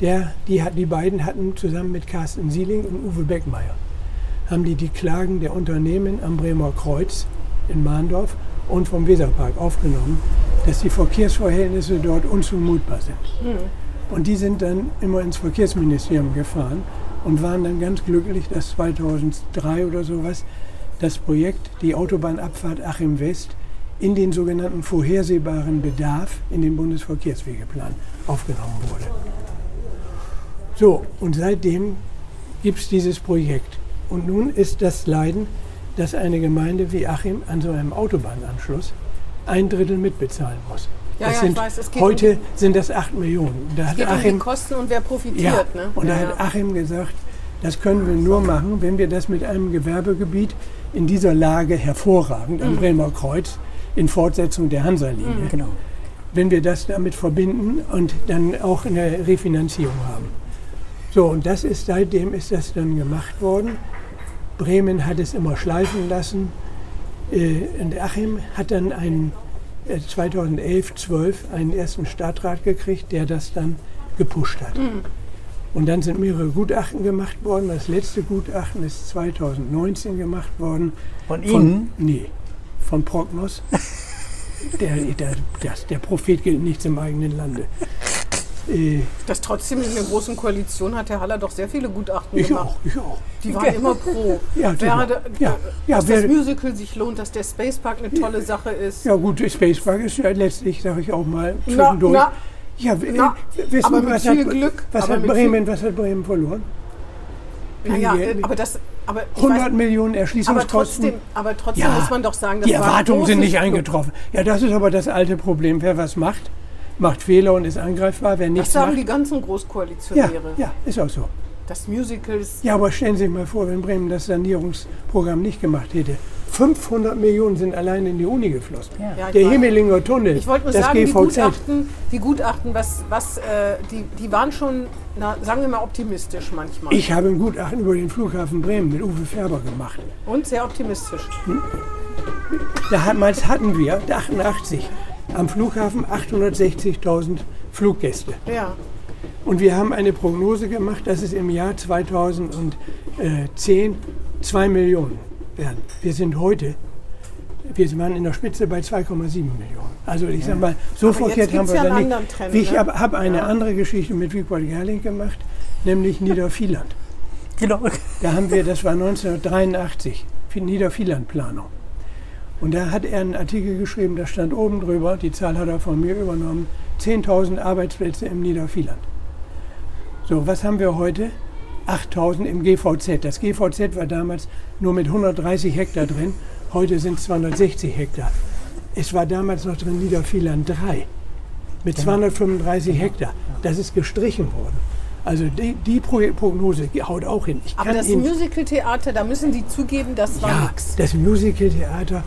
Der, die, hat, die beiden hatten zusammen mit Carsten Sieling und Uwe Beckmeier, haben die die Klagen der Unternehmen am Bremer Kreuz in Mahndorf und vom Weserpark aufgenommen, dass die Verkehrsverhältnisse dort unzumutbar sind. Und die sind dann immer ins Verkehrsministerium gefahren und waren dann ganz glücklich, dass 2003 oder sowas das Projekt, die Autobahnabfahrt Achim West, in den sogenannten vorhersehbaren Bedarf in den Bundesverkehrswegeplan aufgenommen wurde. So, und seitdem gibt es dieses Projekt. Und nun ist das Leiden, dass eine Gemeinde wie Achim an so einem Autobahnanschluss ein Drittel mitbezahlen muss. Ja, ja, ich sind, weiß, es geht heute sind das 8 Millionen. Da Es hat geht um die Achim, Kosten und wer profitiert. ja, Ne? und da hat Achim gesagt, das können wir nur machen, wenn wir das mit einem Gewerbegebiet in dieser Lage hervorragend Mhm. am Bremer Kreuz in Fortsetzung der Hansa-Linie, Genau. wenn wir das damit verbinden und dann auch eine Refinanzierung haben. So, und das ist seitdem ist das dann gemacht worden. Bremen hat es immer schleifen lassen. Äh, und Achim hat dann einen, äh, 2011, 12 einen ersten Stadtrat gekriegt, der das dann gepusht hat. Und dann sind mehrere Gutachten gemacht worden. Das letzte Gutachten ist 2019 gemacht worden. Von Ihnen? Nee, von Prognos. der, der, das, der Prophet gilt nichts im eigenen Lande. Äh, Das trotzdem in der großen Koalition hat Herr Haller doch sehr viele Gutachten ich gemacht. auch, ich auch. Die waren immer pro. Ja, Wäre, genau. da- Ja, ja, dass wer- das Musical sich lohnt, dass der Spacepark eine tolle Sache ist. Ja gut, Spacepark ist ja letztlich, sage ich auch mal, Na, zwischendurch. na, ja, w- na, äh, wissen aber was hat, Glück, Was aber hat Bremen, was hat Bremen verloren? naja, Ja, äh, aber das, aber ich 100 weiß, Millionen aber Erschließungskosten. trotzdem, aber trotzdem Ja, muss man doch sagen, das Die Erwartungen sind nicht eingetroffen. Ja, das ist aber das alte Problem. Wer was macht, macht Fehler und ist angreifbar. Wer Das nichts sagen macht, die ganzen ja, Großkoalitionäre. ja, ist auch so. Das Musical ist Ja, aber stellen Sie sich mal vor, wenn Bremen das Sanierungsprogramm nicht gemacht hätte. 500 Millionen sind allein in die Uni geflossen. Ja. Ja, Der weiß. Hemelinger Tunnel, Ich wollte nur das sagen, die GVZ. Gutachten, die Gutachten, was, was, äh, die, die waren schon, na, sagen wir mal, optimistisch manchmal. Ich habe ein Gutachten über den Flughafen Bremen mit Uwe Färber gemacht. Und sehr optimistisch. Damals hatten wir, 88, am Flughafen 860.000 Fluggäste. Ja. Und wir haben eine Prognose gemacht, dass es im Jahr 2010 2 Millionen werden. Wir sind heute, wir waren in der Spitze bei 2,7 Millionen. Also ich sag mal, so Aber verkehrt haben wir ja da nicht. Trend, ich ne? habe hab eine andere Geschichte mit Wiegwald Gerling gemacht, nämlich Niedervieland. Genau. Da haben wir, das war 1983, für Niedervielandplanung. Und da hat er einen Artikel geschrieben, da stand oben drüber, die Zahl hat er von mir übernommen, 10.000 Arbeitsplätze im Niedervieland. So, was haben wir heute? 8.000 im GVZ. Das GVZ war damals nur mit 130 Hektar drin, heute sind es 260 Hektar. Es war damals noch drin Niedervieland 3 mit 235 Hektar. Das ist gestrichen worden. Also die, die Pro Prognose haut auch hin. Aber das Musical-Theater, da müssen Sie zugeben, das war ja, nix. das Musical-Theater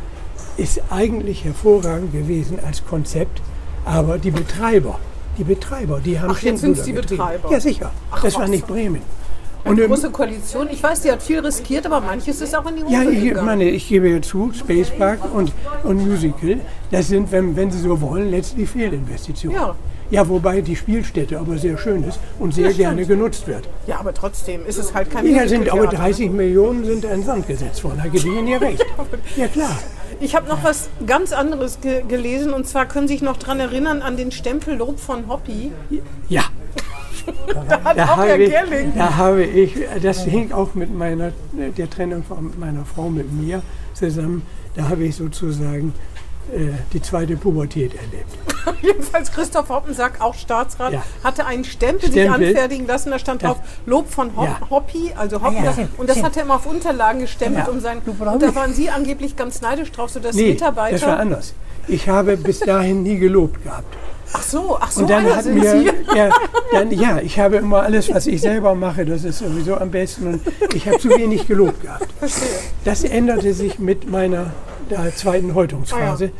ist eigentlich hervorragend gewesen als Konzept, aber die Betreiber, die Betreiber, die haben Ach, jetzt Schindluder sind's die getrieben. Betreiber. Ja, sicher. Ach, das war nicht Bremen. Und, ähm, große Koalition. Ich weiß, die hat viel riskiert, aber manches ist auch in die Hose ja, ich gegangen. meine, ich gebe ja zu, Space Park und, und Musical, das sind, wenn, wenn Sie so wollen, letztlich Fehlinvestitionen. Ja. Ja, wobei die Spielstätte aber sehr schön ist und sehr Ja, gerne stimmt. genutzt wird. ja, aber trotzdem ist es halt kein Ja, sind aber Musical-Theater. 30 Millionen sind in Sand gesetzt worden. Da gebe ich Ihnen ja recht. Ja, klar. Ich habe noch was ganz anderes ge gelesen und zwar können Sie sich noch daran erinnern an den Stempel Lob von Hoppy. Ja. Hat Da auch Herr ich, Gerling. da habe ich, das hing auch mit meiner, der Trennung von meiner Frau mit mir zusammen. Da habe ich sozusagen die zweite Pubertät erlebt. Jedenfalls Christoph Hoppensack, auch Staatsrat, Ja. hatte einen Stempel, Stempel. sich anfertigen lassen. Da stand Ja. drauf Lob von Hop Ja. Hoppy, also Hoppy. Ah, ja, stimmt, und das hat er immer auf Unterlagen gestempelt, Ja. um sein. Und da waren Sie angeblich ganz neidisch drauf, sodass Nee, Mitarbeiter. das war anders. Ich habe bis dahin nie gelobt gehabt. ach so, ach so, Und dann hat mir, Sie. ja, dann, ja, ich habe immer alles, was ich selber mache, das ist sowieso am besten. Und ich habe zu wenig gelobt gehabt. Verstehe. Das änderte sich mit meiner der zweiten Häutungsphase.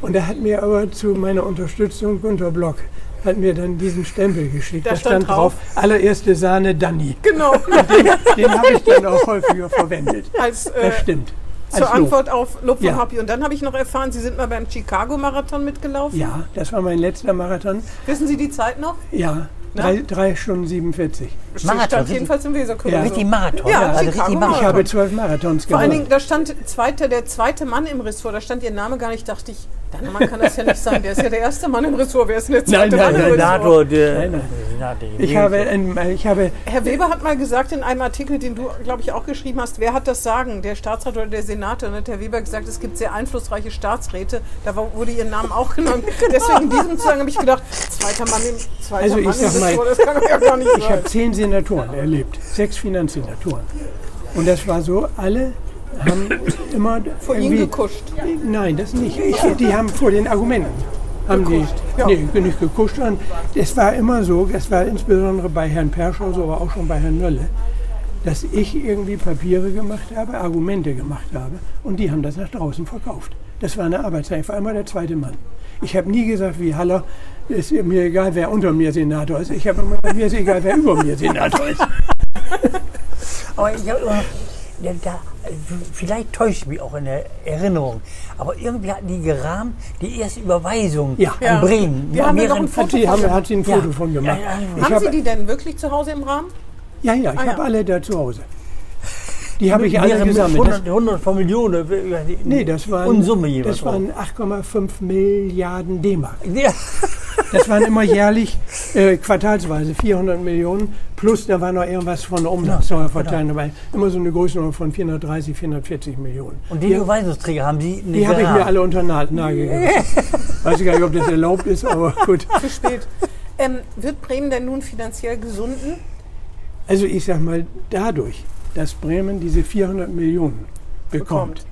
Und da hat mir aber zu meiner Unterstützung Günter Block hat mir dann diesen Stempel geschickt. Da Da, stand stand drauf, allererste Sahne Danny. Genau, Den habe ich dann auch häufiger verwendet. als äh, Das stimmt. zur Als Lob. Antwort auf Lob von Ja. Hoppy. Und dann habe ich noch erfahren, Sie sind mal beim Chicago-Marathon mitgelaufen. Ja, das war mein letzter Marathon. Wissen Sie die Zeit noch? Ja? Drei, drei Stunden 47. Marathon, stand jedenfalls im Weserkurier. Ja. so. Richtig Marathon. Ja, also richtig Marathon. Ich habe zwölf Marathons Vor allen Dingen, gemacht. da stand zweiter, der zweite Mann im Ressort, da stand Ihr Name gar nicht, dachte ich, dein Mann kann das ja nicht sein, der ist ja der erste Mann im Ressort, wer ist denn der zweite nein, Mann im nein, Ressort? Senator, der, Nein, nein. Senator, Ich habe, ein, ich habe Herr Weber hat mal gesagt in einem Artikel, den du, glaube ich, auch geschrieben hast, wer hat das Sagen, der Staatsrat oder der Senator? Und dann hat Herr Weber gesagt, es gibt sehr einflussreiche Staatsräte, da wurde Ihr Name auch genannt. Deswegen in diesem Zusammenhang habe ich gedacht, zweiter Mann im, zweiter Also ich Mann im sag mal, Ressort, das kann doch ja gar nicht Ich sein. habe zehn Senatoren erlebt, sechs Finanzsenatoren. Und das war so, alle haben immer Vor Ihnen gekuscht. Nein, das nicht. Ich, die haben vor den Argumenten. Haben die, ja. nee, nicht gekuscht. Es war immer so, das war insbesondere bei Herrn Perschow, so aber auch schon bei Herrn Nölle, dass ich irgendwie Papiere gemacht habe, Argumente gemacht habe und die haben das nach draußen verkauft. Das war eine Arbeitszeit. Ich war immer der zweite Mann. Ich habe nie gesagt, wie Haller, ist mir egal, wer unter mir Senator ist. Ich habe immer gesagt, mir ist egal, wer über mir Senator ist. Aber ich habe immer, da, vielleicht täuscht mich auch in der Erinnerung, aber irgendwie hatten die gerahmt die erste Überweisung Ja. an Ja. Bremen. Wir haben hier noch ein Foto Hat sie, haben, hat sie ein Ja. Foto von gemacht. Ja, ja, ja. Ich Haben hab- Sie die denn wirklich zu Hause im Rahmen? Ja, ja, ich Ah, ja. habe alle da zu Hause. Die habe ich alle gesammelt. Das, 100, 100 von Millionen. die- nee, das waren, Unsumme jeweils. das waren 8,5 Milliarden D-Mark. Ja. Das waren immer jährlich, äh, quartalsweise 400 Millionen. Plus da war noch irgendwas von der Umsatzsteuerverteilung dabei. Immer so eine Größenordnung von 430, 440 Millionen. Und die Überweisungsträger haben die nicht die habe ich mir alle unter den Nagel. Weiß ich gar nicht, ob das erlaubt ist, aber gut. Zu spät. Ähm, wird Bremen denn nun finanziell gesunden? Also ich sag mal, dadurch, dass Bremen diese 400 Millionen bekommt, Bekommt.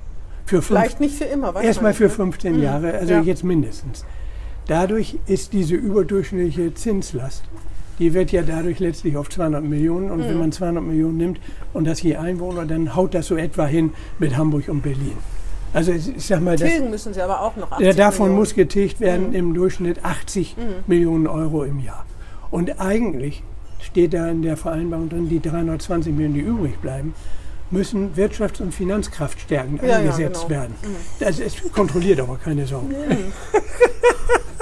für fünf, Vielleicht nicht für immer. Erstmal für ne? 15 Jahre, also ja. jetzt mindestens. Dadurch ist diese überdurchschnittliche Zinslast, die wird ja dadurch letztlich auf 200 Millionen. Und Mhm. wenn man 200 Millionen nimmt und das je Einwohner, dann haut das so etwa hin mit Hamburg und Berlin. Also ich sag mal, Tilgen müssen sie aber auch noch. 80 ja, davon Millionen. Mhm. muss getilgt werden im Durchschnitt 80 Millionen Euro im Jahr. Und eigentlich steht da in der Vereinbarung drin, die 320 Millionen, die übrig bleiben, müssen Wirtschafts- und Finanzkraftstärken Ja, ja, eingesetzt genau. werden. Das ist kontrolliert aber keine Sorge.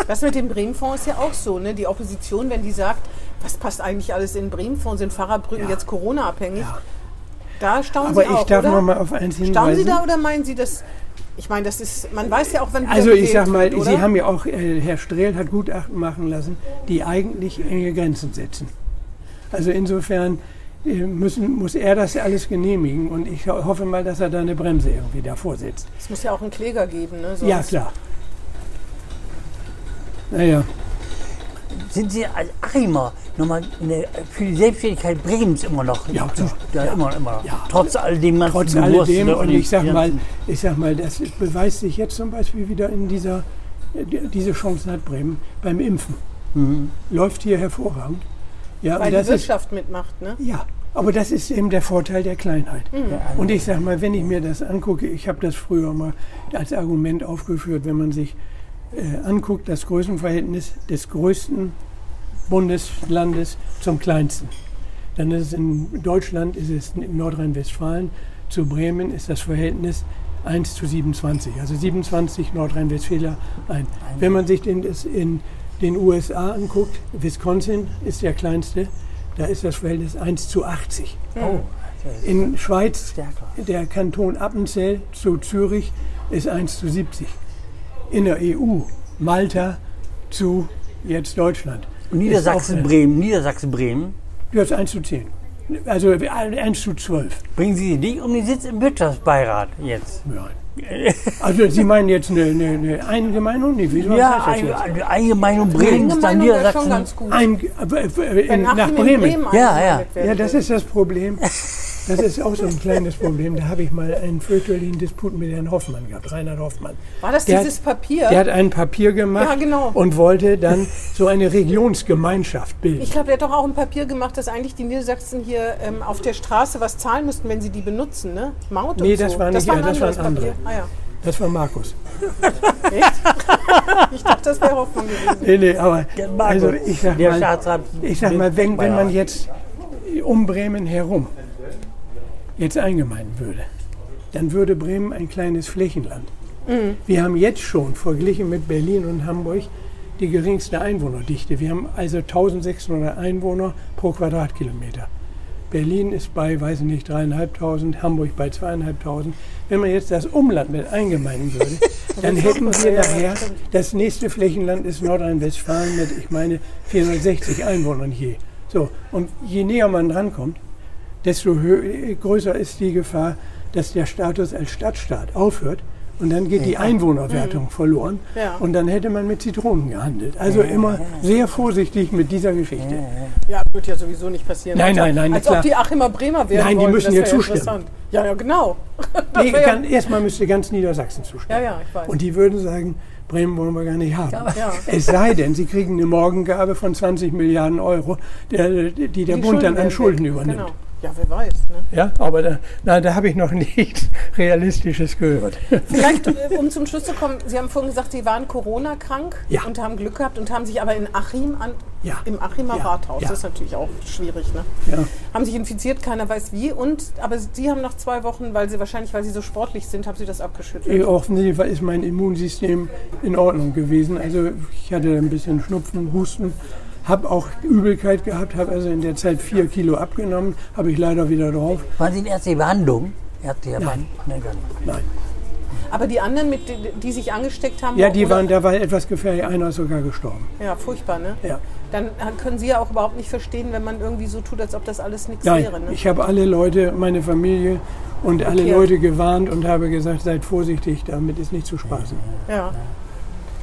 Das mit dem Bremen-Fonds ist ja auch so. Ne? Die Opposition, wenn die sagt, was passt eigentlich alles in Bremen vor? Sind Fahrradbrücken Ja. jetzt Corona-abhängig? Ja. Da staunen Aber Sie auch, ich darf oder? noch mal auf eins hinweisen. Staunen Sie da oder meinen Sie das? Ich meine, das ist, man weiß ja auch, wieder Also ich sag mal, wird? Sie haben ja auch, äh, Herr Strehl hat Gutachten machen lassen, die eigentlich enge Grenzen setzen. Also insofern müssen, muss er das alles genehmigen und ich ho- hoffe mal, dass er da eine Bremse irgendwie davor setzt. Es muss ja auch einen Kläger geben, ne? Ja, Sonst- klar. Naja, Sind Sie als Achimer nochmal für die Selbstständigkeit Bremens immer noch? Ja, klar. Ja, Ja. immer, immer. Ja. Trotz all dem ganzen trotz Gewurstel alledem und den ich sag mal, ich sag mal, das beweist sich jetzt zum Beispiel wieder in dieser, diese Chancen hat Bremen beim Impfen. Läuft hier hervorragend. Ja, Weil die das ist, Wirtschaft mitmacht, ne? Ja, aber das ist eben der Vorteil der Kleinheit. Mhm. Und ich sage mal, wenn ich mir das angucke, ich habe das früher mal als Argument aufgeführt, wenn man sich äh, anguckt, das Größenverhältnis des größten Bundeslandes zum kleinsten. Dann ist es in Deutschland, ist es in Nordrhein-Westfalen, zu Bremen ist das Verhältnis 1 zu 27, also 27 Nordrhein-Westfäler ein. Wenn man sich den, das in den USA anguckt, Wisconsin ist der kleinste, da ist das Verhältnis 1 zu 80. Oh, In Schweiz, der Kanton Appenzell zu Zürich ist 1 zu 70. In der EU, Malta zu jetzt Deutschland. Und Niedersachsen, Bremen, Niedersachsen, Bremen. Ja, ist 1 zu 10. Also 1 zu 12. Bringen Sie nicht um den Sitz im Wirtschaftsbeirat jetzt? Ja. Also Sie meinen jetzt eine, eine, eine Eingemeindung? Nee, wieso Ja, heißt das eine, jetzt? eine Eingemeindung Bremens, dann Meinung wäre schon Niedersachsen. ganz gut. Ein, äh, äh, nach in Bremen. Bremen Ja, ja. Ja, das ist das Problem. Das ist auch so ein kleines Problem. Da habe ich mal einen fürchterlichen Disput mit Herrn Hoffmann gehabt, Reinhard Hoffmann. War das Der dieses hat- Papier? Der hat ein Papier gemacht Ja, genau. und wollte dann so eine Regionsgemeinschaft bilden. Ich glaube, der hat doch auch ein Papier gemacht, dass eigentlich die Niedersachsen hier ähm, auf der Straße was zahlen müssten, wenn sie die benutzen, ne? Maut Nee, und das so. war nicht das war er, ein das waren anderes andere. Papier. Ah, ja. Das war Markus. Echt? ich dachte, das wäre Hoffmann gewesen. Nee, nee, aber also ich sag der mal, ich sag mal wenn, wenn man jetzt um Bremen herum jetzt eingemeinden würde, dann würde Bremen ein kleines Flächenland. Mhm. Wir haben jetzt schon verglichen mit Berlin und Hamburg die geringste Einwohnerdichte. Wir haben also 1600 Einwohner pro Quadratkilometer. Berlin ist bei, weiß ich nicht, dreieinhalbtausend, Hamburg bei zweieinhalbtausend. Wenn man jetzt das Umland mit eingemeinden würde, dann hätten wir nachher, das nächste Flächenland ist Nordrhein-Westfalen mit, ich meine, 460 Einwohnern je. So, und je näher man drankommt, desto größer ist die Gefahr, dass der Status als Stadtstaat aufhört und dann geht die Einwohnerwertung verloren Ja. und dann hätte man mit Zitronen gehandelt. Also immer sehr vorsichtig mit dieser Geschichte. Ja, wird ja sowieso nicht passieren. Nein, als, nein, nein, Als klar. ob die Achimer Bremer werden Nein, die müssen ja zustimmen. Ja, ja, genau. Nee, erstmal müsste ganz Niedersachsen zustimmen. Ja, ja, ich weiß. Und die würden sagen, Bremen wollen wir gar nicht haben. Ja. Es sei denn, sie kriegen eine Morgengabe von 20 Milliarden Euro, die der Die Bund dann an Schulden übernimmt. Genau. Ja, wer weiß. Ne? Ja, aber da, na, da habe ich noch nichts Realistisches gehört. Vielleicht, äh, um zum Schluss zu kommen, Sie haben vorhin gesagt, Sie waren Corona-krank Ja. und haben Glück gehabt und haben sich aber in Achim, an, Ja. im Achimer Ja. Rathaus, das ist natürlich auch schwierig, ne? Haben sich infiziert, keiner weiß wie. Und, aber Sie haben nach zwei Wochen, weil Sie wahrscheinlich, weil Sie so sportlich sind, haben Sie das abgeschüttelt. Offensichtlich ist mein Immunsystem in Ordnung gewesen. Also ich hatte ein bisschen Schnupfen, Husten, habe auch Übelkeit gehabt, habe also in der Zeit vier Kilo abgenommen, habe ich leider wieder drauf. Waren Sie in ärztliche Behandlung? Ärztliche Nein. Behandlung? Nein. Aber die anderen, mit, die, sich angesteckt haben, Ja, die waren, da war etwas gefährlich, einer ist sogar gestorben. Ja, furchtbar, ne? Ja. Dann können Sie ja auch überhaupt nicht verstehen, wenn man irgendwie so tut, als ob das alles nichts Nein, wäre. Ne? ich habe alle Leute, meine Familie und alle Okay. Leute gewarnt und habe gesagt, seid vorsichtig, damit ist nicht zu spaßen. Ja.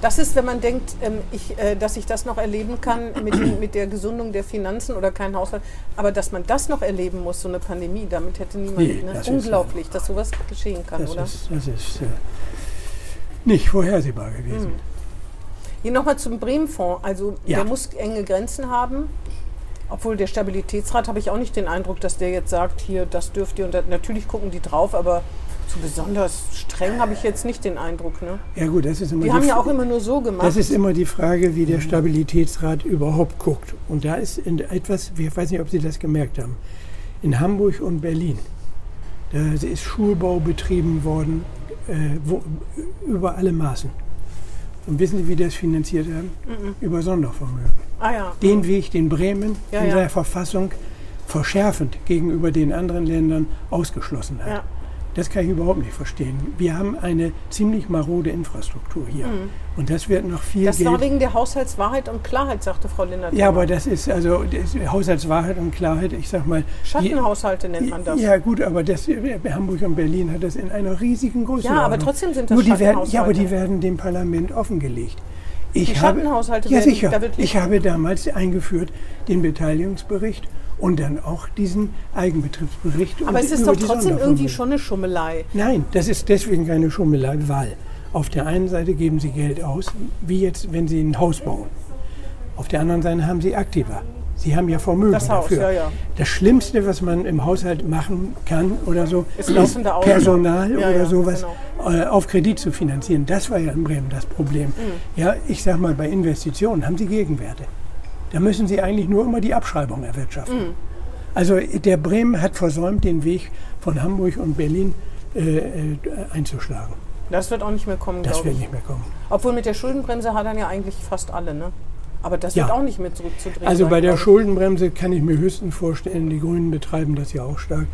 Das ist, wenn man denkt, ähm, ich, äh, dass ich das noch erleben kann mit, den- mit der Gesundung der Finanzen oder kein Haushalt. Aber dass man das noch erleben muss, so eine Pandemie, damit hätte niemand. Nee, ne? das ist, Unglaublich, dass sowas geschehen kann, Das oder? ist, das ist äh, nicht vorhersehbar gewesen. Hm. Hier nochmal zum Bremen-Fonds. Also Ja. der muss enge Grenzen haben. Obwohl der Stabilitätsrat habe ich auch nicht den Eindruck, dass der jetzt sagt, hier, das dürft ihr. Und da, natürlich gucken die drauf, aber so besonders streng habe ich jetzt nicht den Eindruck. Ne? Ja gut, das ist immer Die haben ja auch immer nur so gemacht. Das ist immer die Frage, wie der Stabilitätsrat überhaupt guckt. Und da ist etwas, ich weiß nicht, ob Sie das gemerkt haben, in Hamburg und Berlin, da ist Schulbau betrieben worden, äh, wo, über alle Maßen. Und wissen Sie, wie das finanziert haben? Über Sondervermögen. Ah ja. Den Weg, den Bremen Ja, in ja. seiner Verfassung verschärfend gegenüber den anderen Ländern ausgeschlossen hat. Ja. Das kann ich überhaupt nicht verstehen. Wir haben eine ziemlich marode Infrastruktur hier. Und das wird noch viel Mhm. Das Geld. war wegen der Haushaltswahrheit und Klarheit, sagte Frau Lindert. ja, aber das ist also das ist Haushaltswahrheit und Klarheit. Ich sag mal, Schattenhaushalte nennt man das. Ja gut, aber das, Hamburg und Berlin hat das in einer riesigen Größe. Ja, aber trotzdem sind das Nur die werden, Ja, aber die werden dem Parlament offengelegt. Ich Die habe, Schattenhaushalte ja, werden- sicher. da ich habe damals eingeführt den Beteiligungsbericht und dann auch diesen Eigenbetriebsbericht. aber es ist doch trotzdem irgendwie schon eine Schummelei. Nein, das ist deswegen keine Schummelei, weil auf der einen Seite geben Sie Geld aus, wie jetzt, wenn Sie ein Haus bauen. Auf der anderen Seite haben Sie Aktiva. Sie haben ja Vermögen Das Haus, dafür. ja, ja. Das Schlimmste, was man im Haushalt machen kann oder so, Ist. Personal Ja, oder sowas genau. äh, auf Kredit zu finanzieren. Das war ja in Bremen das Problem. Mhm. Ja, ich sag mal, bei Investitionen haben Sie Gegenwerte. Da müssen Sie eigentlich nur immer die Abschreibung erwirtschaften. Mhm. Also der Bremen hat versäumt, den Weg von Hamburg und Berlin äh, äh, einzuschlagen. Das wird auch nicht mehr kommen, Das glaube wird ich. nicht mehr kommen. Obwohl mit der Schuldenbremse hat dann ja eigentlich fast alle, ne? Aber das Ja. wird auch nicht mehr zurückzudrehen. Also sein, bei der ich. Schuldenbremse kann ich mir höchstens vorstellen, die Grünen betreiben das ja auch stark.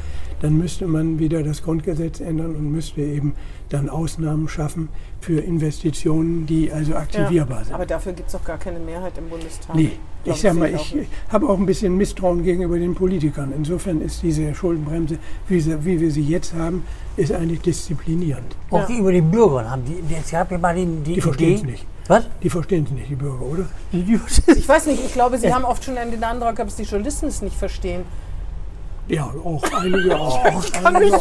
Dann müsste man wieder das Grundgesetz ändern und müsste eben dann Ausnahmen schaffen für Investitionen, die also aktivierbar ja. sind. Aber dafür gibt es doch gar keine Mehrheit im Bundestag. Nee, Glaub ich sag mal, ich habe auch ein bisschen Misstrauen gegenüber den Politikern. Insofern ist diese Schuldenbremse, wie, sie, wie wir sie jetzt haben, ist eigentlich disziplinierend. Auch Ja. gegenüber den Bürgern haben die, jetzt gab ja mal die, die, Die verstehen es Idee. nicht. Was? Die verstehen es nicht, die Bürger, oder? Ich weiß nicht, ich glaube, Sie haben oft schon den Eindruck gehabt, dass die Journalisten es nicht verstehen. Ja, auch einige auch. kann mich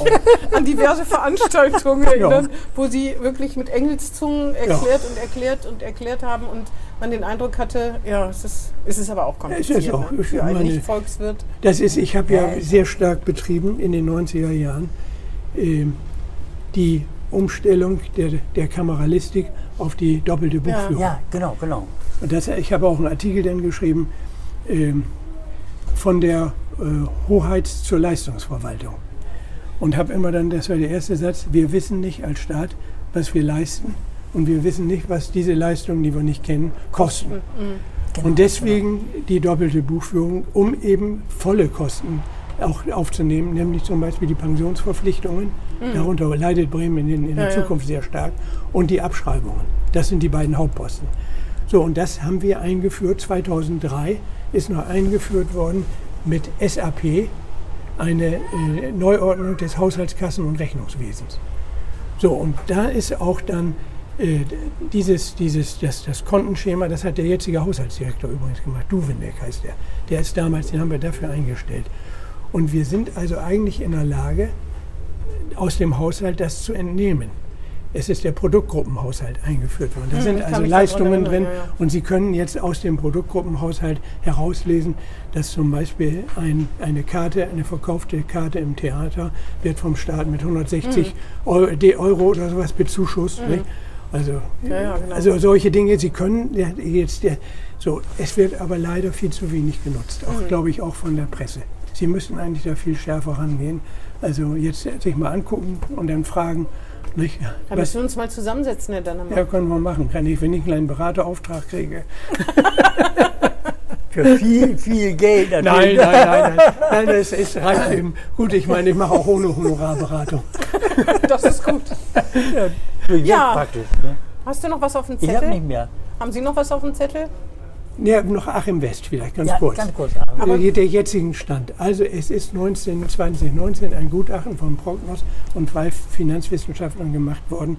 an diverse Veranstaltungen erinnern, wo sie wirklich mit Engelszungen erklärt und erklärt und erklärt haben und man den Eindruck hatte, ja, es ist, es ist aber auch kompliziert. Es ist auch- ne? Für einen Nicht-Volkswirt. Das ist, ich habe ja Ja, sehr stark betrieben in den 90er Jahren ähm, die Umstellung der, der Kameralistik auf die doppelte Buchführung. Ja, genau, genau. Und das, ich habe auch einen Artikel dann geschrieben ähm, von der äh, Hoheits- zur Leistungsverwaltung. Und habe immer dann, das war der erste Satz, wir wissen nicht als Staat, was wir leisten. Und wir wissen nicht, was diese Leistungen, die wir nicht kennen, kosten. genau. Und deswegen die doppelte Buchführung, um eben volle Kosten auch aufzunehmen, nämlich zum Beispiel die Pensionsverpflichtungen. Darunter leidet Bremen in, in der Ja, ja. Zukunft sehr stark. Und die Abschreibungen. Das sind die beiden Hauptposten. So, und das haben wir eingeführt. 2003 ist noch eingeführt worden mit SAP, eine äh, Neuordnung des Haushaltskassen- und Rechnungswesens. So, und da ist auch dann äh, dieses, dieses, das, das Kontenschema, das hat der jetzige Haushaltsdirektor übrigens gemacht, Duvenbeck heißt der. Der ist damals, den haben wir dafür eingestellt. Und wir sind also eigentlich in der Lage, aus dem Haushalt das zu entnehmen. Es ist der Produktgruppenhaushalt eingeführt worden. Da Hm, sind also Leistungen drin ja, ja. und Sie können jetzt aus dem Produktgruppenhaushalt herauslesen, dass zum Beispiel ein, eine Karte, eine verkaufte Karte im Theater wird vom Staat mit 160 Hm. Euro, Euro oder sowas bezuschusst. nicht? Also, Ja, genau. also solche Dinge, Sie können jetzt, so, es wird aber leider viel zu wenig genutzt, auch Mhm. glaube ich auch von der Presse. Sie müssen eigentlich da viel schärfer rangehen. Also jetzt sich mal angucken und dann fragen, nicht, Da müssen wir uns mal zusammensetzen, Herr Dannemann. ja, können wir machen. Kann ich, wenn ich einen kleinen Beraterauftrag kriege. Für viel, viel Geld Nein, natürlich. nein, nein, nein. nein das ist reicht eben. Gut, ich meine, ich mache auch ohne Honorarberatung. Das ist gut. Jetzt Ja. praktisch. Ne? Hast du noch was auf dem Ich habe Zettel? nicht mehr. Haben Sie noch was auf dem Zettel? Ja, noch Achim West vielleicht, ganz Ja, kurz. ganz kurz. Aber der jetzigen Stand. Also es ist 19, 2019 ein Gutachten von Prognos und zwei Finanzwissenschaftlern gemacht worden.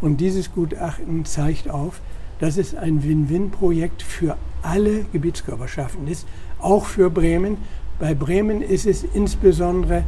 Und dieses Gutachten zeigt auf, dass es ein Win-Win-Projekt für alle Gebietskörperschaften ist, auch für Bremen. Bei Bremen ist es insbesondere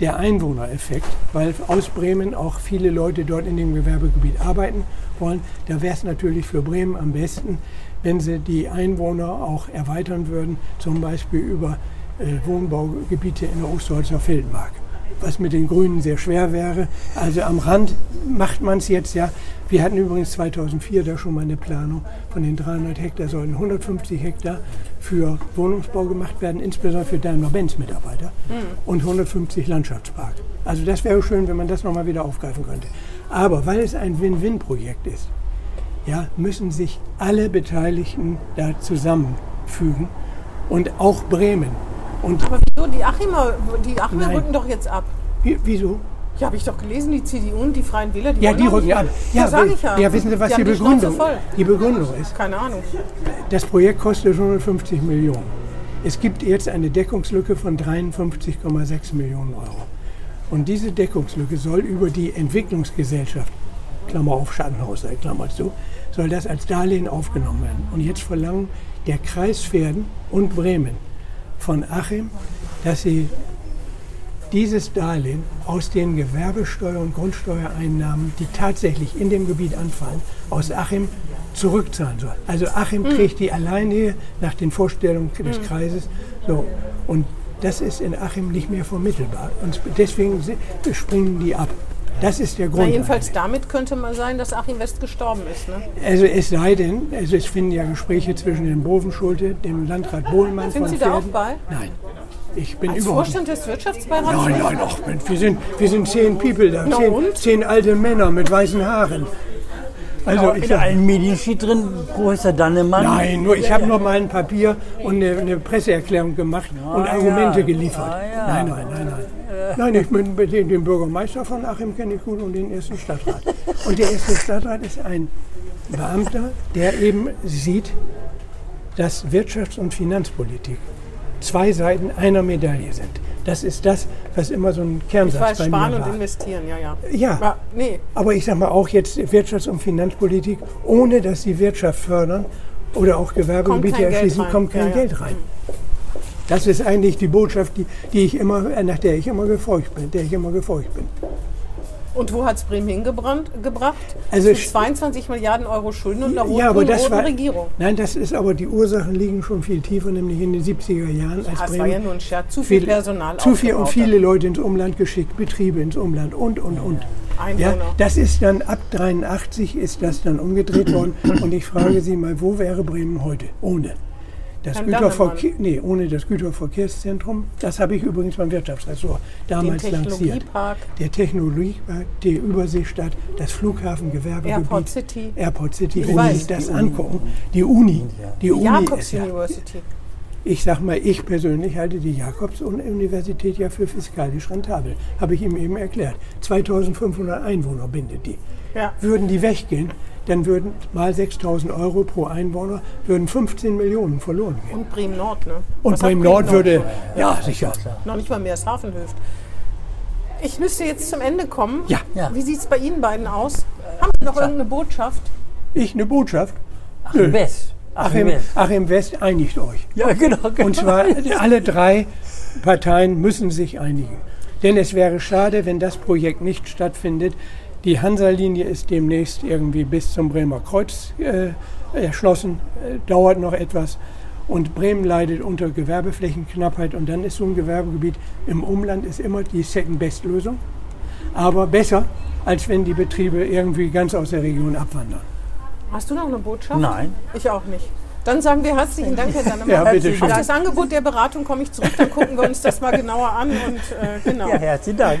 der Einwohnereffekt, weil aus Bremen auch viele Leute dort in dem Gewerbegebiet arbeiten wollen. Da wäre es natürlich für Bremen am besten, wenn sie die Einwohner auch erweitern würden, zum Beispiel über äh, Wohnbaugebiete in der Osterholzer Feldmark. Was mit den Grünen sehr schwer wäre. Also am Rand macht man es jetzt ja. Wir hatten übrigens 2004 da schon mal eine Planung. Von den 300 Hektar sollen 150 Hektar für Wohnungsbau gemacht werden, insbesondere für Daimler-Benz-Mitarbeiter und 150 Landschaftspark. Also das wäre schön, wenn man das nochmal wieder aufgreifen könnte. Aber weil es ein Win-Win-Projekt ist, ja, müssen sich alle Beteiligten da zusammenfügen und auch Bremen. Und Aber wieso? Die Achimer, die Achimer Nein. rücken doch jetzt ab. wie- wieso? Ja, habe ich doch gelesen, die CDU und die Freien Wähler, die Ja, die rücken ab. mehr. Ja, sag ich ja. ja, wissen Sie, was die, die Begründung. Die Begründung ist? Keine Ahnung. Das Projekt kostet 150 Millionen. Es gibt jetzt eine Deckungslücke von 53,6 Millionen Euro. Und diese Deckungslücke soll über die Entwicklungsgesellschaft, Klammer auf Schattenhaus, äh, Klammer zu, soll das als Darlehen aufgenommen werden. Und jetzt verlangen der Kreis Verden und Bremen von Achim, dass sie dieses Darlehen aus den Gewerbesteuer- und Grundsteuereinnahmen, die tatsächlich in dem Gebiet anfallen, aus Achim zurückzahlen soll. Also Achim kriegt die alleine nach den Vorstellungen des Kreises. So. Und das ist in Achim nicht mehr vermittelbar. Und deswegen springen die ab. Das ist der Na, Grund. jedenfalls damit könnte man sein, dass Achim West gestorben ist. Ne? Also es sei denn, also es finden ja Gespräche zwischen dem Bovenschulte, dem Landrat Bohlmann Sind von Sie da auch bei? Nein. Ich bin Als überhaupt nicht. Vorstand des Wirtschaftsbeirats? Nein, nein, ach, Mensch, wir sind, wir sind zehn People da, Na zehn, und? zehn alte Männer mit weißen Haaren. Also ich in allen Medien steht drin, Professor Dannemann. nein, nur ich habe nur mal ein Papier und eine, eine Presseerklärung gemacht und Argumente ja. geliefert. Ah, ja. Nein, nein, nein, nein. Nein, ich bin den, den Bürgermeister von Achim kenne ich gut und den ersten Stadtrat. Und der erste Stadtrat ist ein Beamter, der eben sieht, dass Wirtschafts- und Finanzpolitik zwei Seiten einer Medaille sind. Das ist das, was immer so ein Ich Kernsatz weiß, bei sparen mir und war. investieren, ja, ja. Ja, Aber, nee, aber ich sage mal auch jetzt Wirtschafts- und Finanzpolitik, ohne dass sie Wirtschaft fördern oder auch Gewerbegebiete Kommt kein Geld erschließen, kommt kein Ja, ja. Geld rein. Das ist eigentlich die Botschaft, die, die ich immer, nach der ich immer gefolgt bin, der ich immer gefolgt bin. Und wo hat es Bremen hingebracht? Gebracht? Also Zu ich- 22 Milliarden Euro Schulden und einer ja, aber roten, das roten war, Regierung. Nein, das ist aber die Ursachen liegen schon viel tiefer, nämlich in den 70er Jahren, als Das Bremen war ja nur ein Scherz. Zu viel viel- Personal zu viel und viele. Leute ins Umland geschickt, Betriebe ins Umland und und und. Ja, Einwohner. das ist dann ab 83 ist das dann umgedreht worden und ich frage Sie mal, wo wäre Bremen heute ohne? Das Güterverkehr, nee, ohne das Güterverkehrszentrum, das habe ich übrigens beim Wirtschaftsressort damals Den lanciert. Der Technologiepark, die Überseestadt, das Flughafengewerbegebiet. Airport City. Airport City, Ich wenn weiß. Sie sich das angucken. Die Uni. Die Uni Jakobs ist ja, University. ich sag mal, ich persönlich halte die Jakobs-Universität ja für fiskalisch rentabel. Habe ich ihm eben erklärt. 2500 Einwohner bindet die. Ja. Würden die weggehen, dann würden mal 6000 Euro pro Einwohner, würden 15 Millionen verloren gehen. Und Bremen Nord, ne? Und Was hat Bremen Nord würde, ja sicher. Noch nicht mal Meershafen hilft. Ich müsste jetzt zum Ende kommen. Ja. Ja. Wie sieht es bei Ihnen beiden aus? Haben Sie noch irgendeine Botschaft? Ich eine Botschaft. Achim West. Achim. Achim West, einigt euch. Ja, genau. genau. Und zwar alle drei Parteien müssen sich einigen. Denn es wäre schade, wenn das Projekt nicht stattfindet. Die Hansa-Linie ist demnächst irgendwie bis zum Bremer Kreuz äh, erschlossen, äh, dauert noch etwas. Und Bremen leidet unter Gewerbeflächenknappheit und dann ist so ein Gewerbegebiet im Umland ist immer die Second-Best-Lösung. Aber besser, als wenn die Betriebe irgendwie ganz aus der Region abwandern. Hast du noch eine Botschaft? Nein. Ich auch nicht. Dann sagen wir herzlichen Dank, Herr Dannemann. Ja, bitte schön. Auf das Angebot der Beratung komme ich zurück, dann gucken wir uns das mal genauer an. Und äh, genau. Ja, herzlichen Dank.